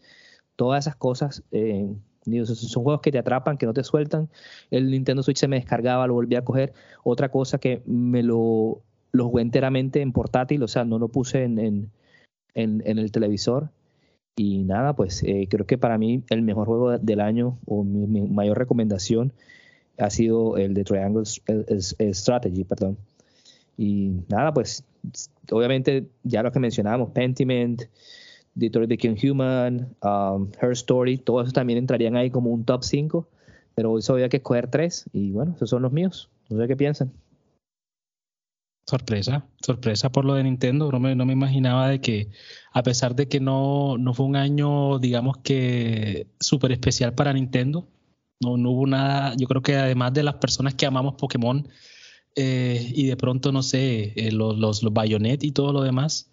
todas esas cosas eh, son juegos que te atrapan, que no te sueltan. El Nintendo Switch se me descargaba, lo volví a coger. Otra cosa que me lo, lo jugué enteramente en portátil, o sea, no lo puse en, en, en, el televisor. Y nada, pues eh, creo que para mí el mejor juego del año o mi, mayor recomendación ha sido el de Triangle Strategy, perdón. Y nada, pues obviamente ya lo que mencionábamos, Pentiment, Detroit Became Human, um, Her Story, todos esos también entrarían ahí como un top 5, pero eso había que escoger tres y bueno, esos son los míos. No sé qué piensan. Sorpresa, sorpresa por lo de Nintendo. No me, no me imaginaba de que, a pesar de que no, no fue un año, digamos que súper especial para Nintendo, no, no hubo nada. Yo creo que además de las personas que amamos Pokémon eh, y de pronto, no sé, eh, los, los, los Bayonet y todo lo demás,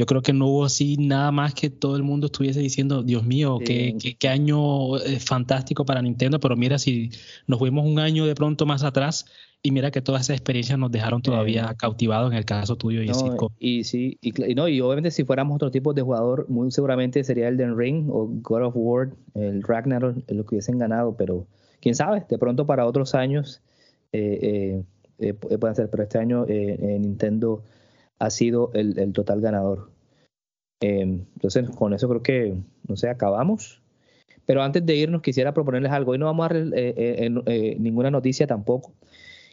yo creo que no hubo así nada más que todo el mundo estuviese diciendo, Dios mío, qué, qué, año eh, fantástico para Nintendo, pero mira, si nos fuimos un año de pronto más atrás y mira que todas esas experiencias nos dejaron todavía cautivados en el caso tuyo y no, Y sí, y, no, y obviamente si fuéramos otro tipo de jugador, muy seguramente sería el Den Ring o God of War, el Ragnarok, lo que hubiesen ganado, pero quién sabe, de pronto para otros años eh, eh, pueden ser, pero este año Nintendo ha sido el, total ganador. Em, entonces, con eso creo que, no sé, acabamos. Pero antes de irnos, quisiera proponerles algo. Hoy no vamos a dar eh, eh, eh, ninguna noticia tampoco.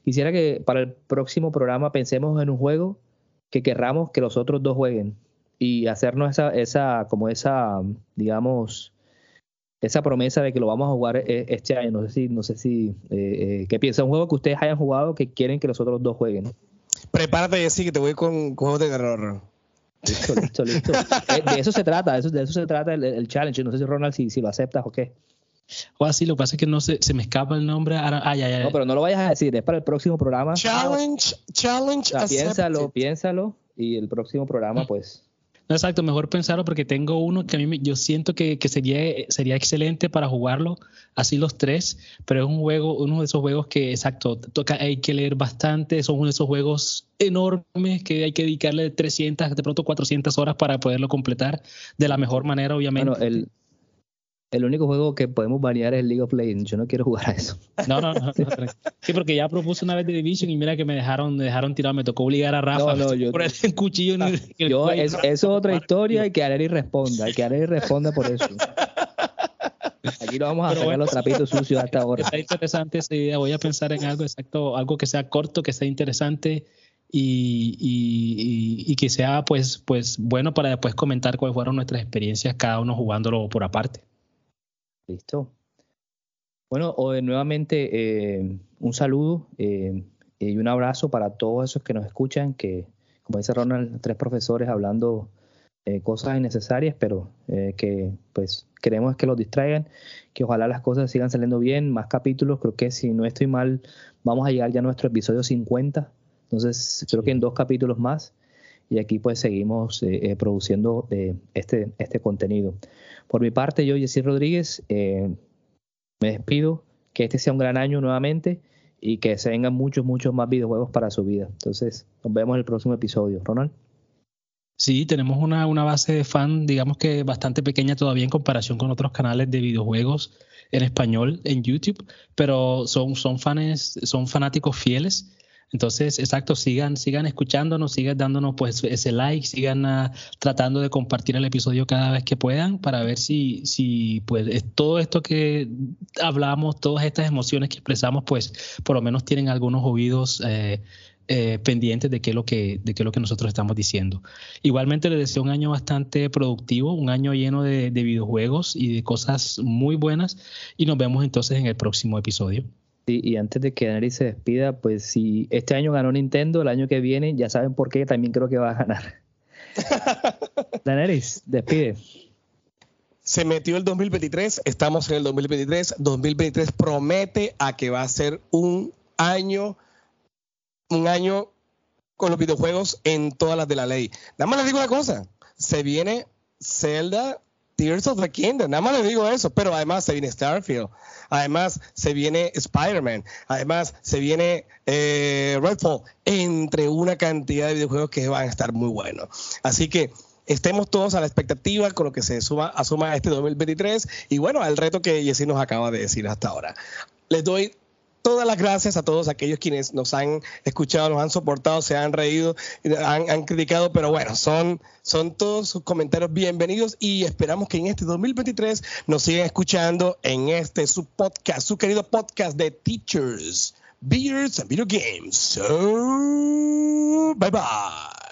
Quisiera que para el próximo programa pensemos en un juego que querramos que los otros dos jueguen y hacernos esa, esa como esa, digamos, esa promesa de que lo vamos a jugar este año. No sé si, no sé si, ¿qué piensa? Un juego que ustedes hayan jugado que quieren que los otros dos jueguen. Prepárate, Jessy, que te voy con juegos de terror. Listo, listo, listo. (laughs) Eh, de eso se trata, de eso, de eso se trata el, el, challenge. No sé si Ronald si, si lo aceptas o qué. O así, lo que pasa es que no se, se me escapa el nombre. Ahora, ah, ya, ya, No, pero no lo vayas a decir, es para el próximo programa. Challenge, challenge, o sea, piénsalo, piénsalo y el próximo programa, pues. No, exacto, mejor pensarlo porque tengo uno que a mí me, yo siento que, que, sería, sería excelente para jugarlo, así los tres, pero es un juego, uno de esos juegos que, exacto, toca, hay que leer bastante, son uno de esos juegos enormes que hay que dedicarle 300, de pronto 400 horas para poderlo completar de la mejor manera, obviamente. Bueno, el, el único juego que podemos banear es League of Legends. Yo no quiero jugar a eso. No, no, no. no (laughs) sí, porque ya propuse una vez de Division y mira que me dejaron, me dejaron tirado. Me tocó obligar a Rafa no, no, yo, por el (laughs) cuchillo. En el, yo, es, eso es otra historia y que Aleri responda. Que Aleri responda por eso. Aquí lo vamos a Pero sacar bueno, los trapitos sucios hasta ahora. Está interesante esa idea. Voy a pensar en algo exacto, algo que sea corto, que sea interesante. Y, y, y, que sea pues, pues bueno para después comentar cuáles fueron nuestras experiencias, cada uno jugándolo por aparte. Listo. Bueno, nuevamente eh, un saludo eh, y un abrazo para todos esos que nos escuchan, que como dice Ronald, tres profesores hablando eh, cosas innecesarias, pero eh, que pues queremos que los distraigan, que ojalá las cosas sigan saliendo bien, más capítulos, creo que si no estoy mal, vamos a llegar ya a nuestro episodio 50, entonces creo que en dos capítulos más, y aquí pues seguimos eh, produciendo este, este contenido. Por mi parte, yo, Jessy Rodríguez, eh, me despido. Que este sea un gran año nuevamente y que se vengan muchos, muchos más videojuegos para su vida. Entonces, nos vemos en el próximo episodio. Ronald. Sí, tenemos una, una base de fan, digamos que bastante pequeña todavía en comparación con otros canales de videojuegos en español en YouTube, pero son, son fans, son fanáticos fieles entonces, exacto, sigan, sigan escuchándonos, sigan dándonos pues ese like, sigan uh, tratando de compartir el episodio cada vez que puedan para ver si, si pues todo esto que hablamos, todas estas emociones que expresamos, pues por lo menos tienen algunos oídos eh, eh, pendientes de qué, es lo que, de qué es lo que nosotros estamos diciendo. Igualmente les deseo un año bastante productivo, un año lleno de, de videojuegos y de cosas muy buenas y nos vemos entonces en el próximo episodio. Sí, y antes de que Daenerys se despida, pues si este año ganó Nintendo, el año que viene ya saben por qué, también creo que va a ganar. (laughs) Daenerys, despide. Se metió el 2023, estamos en el 2023. 2023 promete a que va a ser un año, un año con los videojuegos en todas las de la ley. Nada más les digo una cosa, se viene Zelda Tears of the Kingdom, nada más les digo eso, pero además se viene Starfield, además se viene Spider-Man, además se viene eh, Redfall, entre una cantidad de videojuegos que van a estar muy buenos. Así que estemos todos a la expectativa con lo que se suma, asuma este 2023 y bueno, al reto que Jessy nos acaba de decir hasta ahora. Les doy todas las gracias a todos aquellos quienes nos han escuchado, nos han soportado, se han reído, han, criticado, pero bueno, son, son todos sus comentarios bienvenidos y esperamos que en este 2023 nos sigan escuchando en este su podcast, su querido podcast de Teachers, Beers and Video Games. So, bye bye.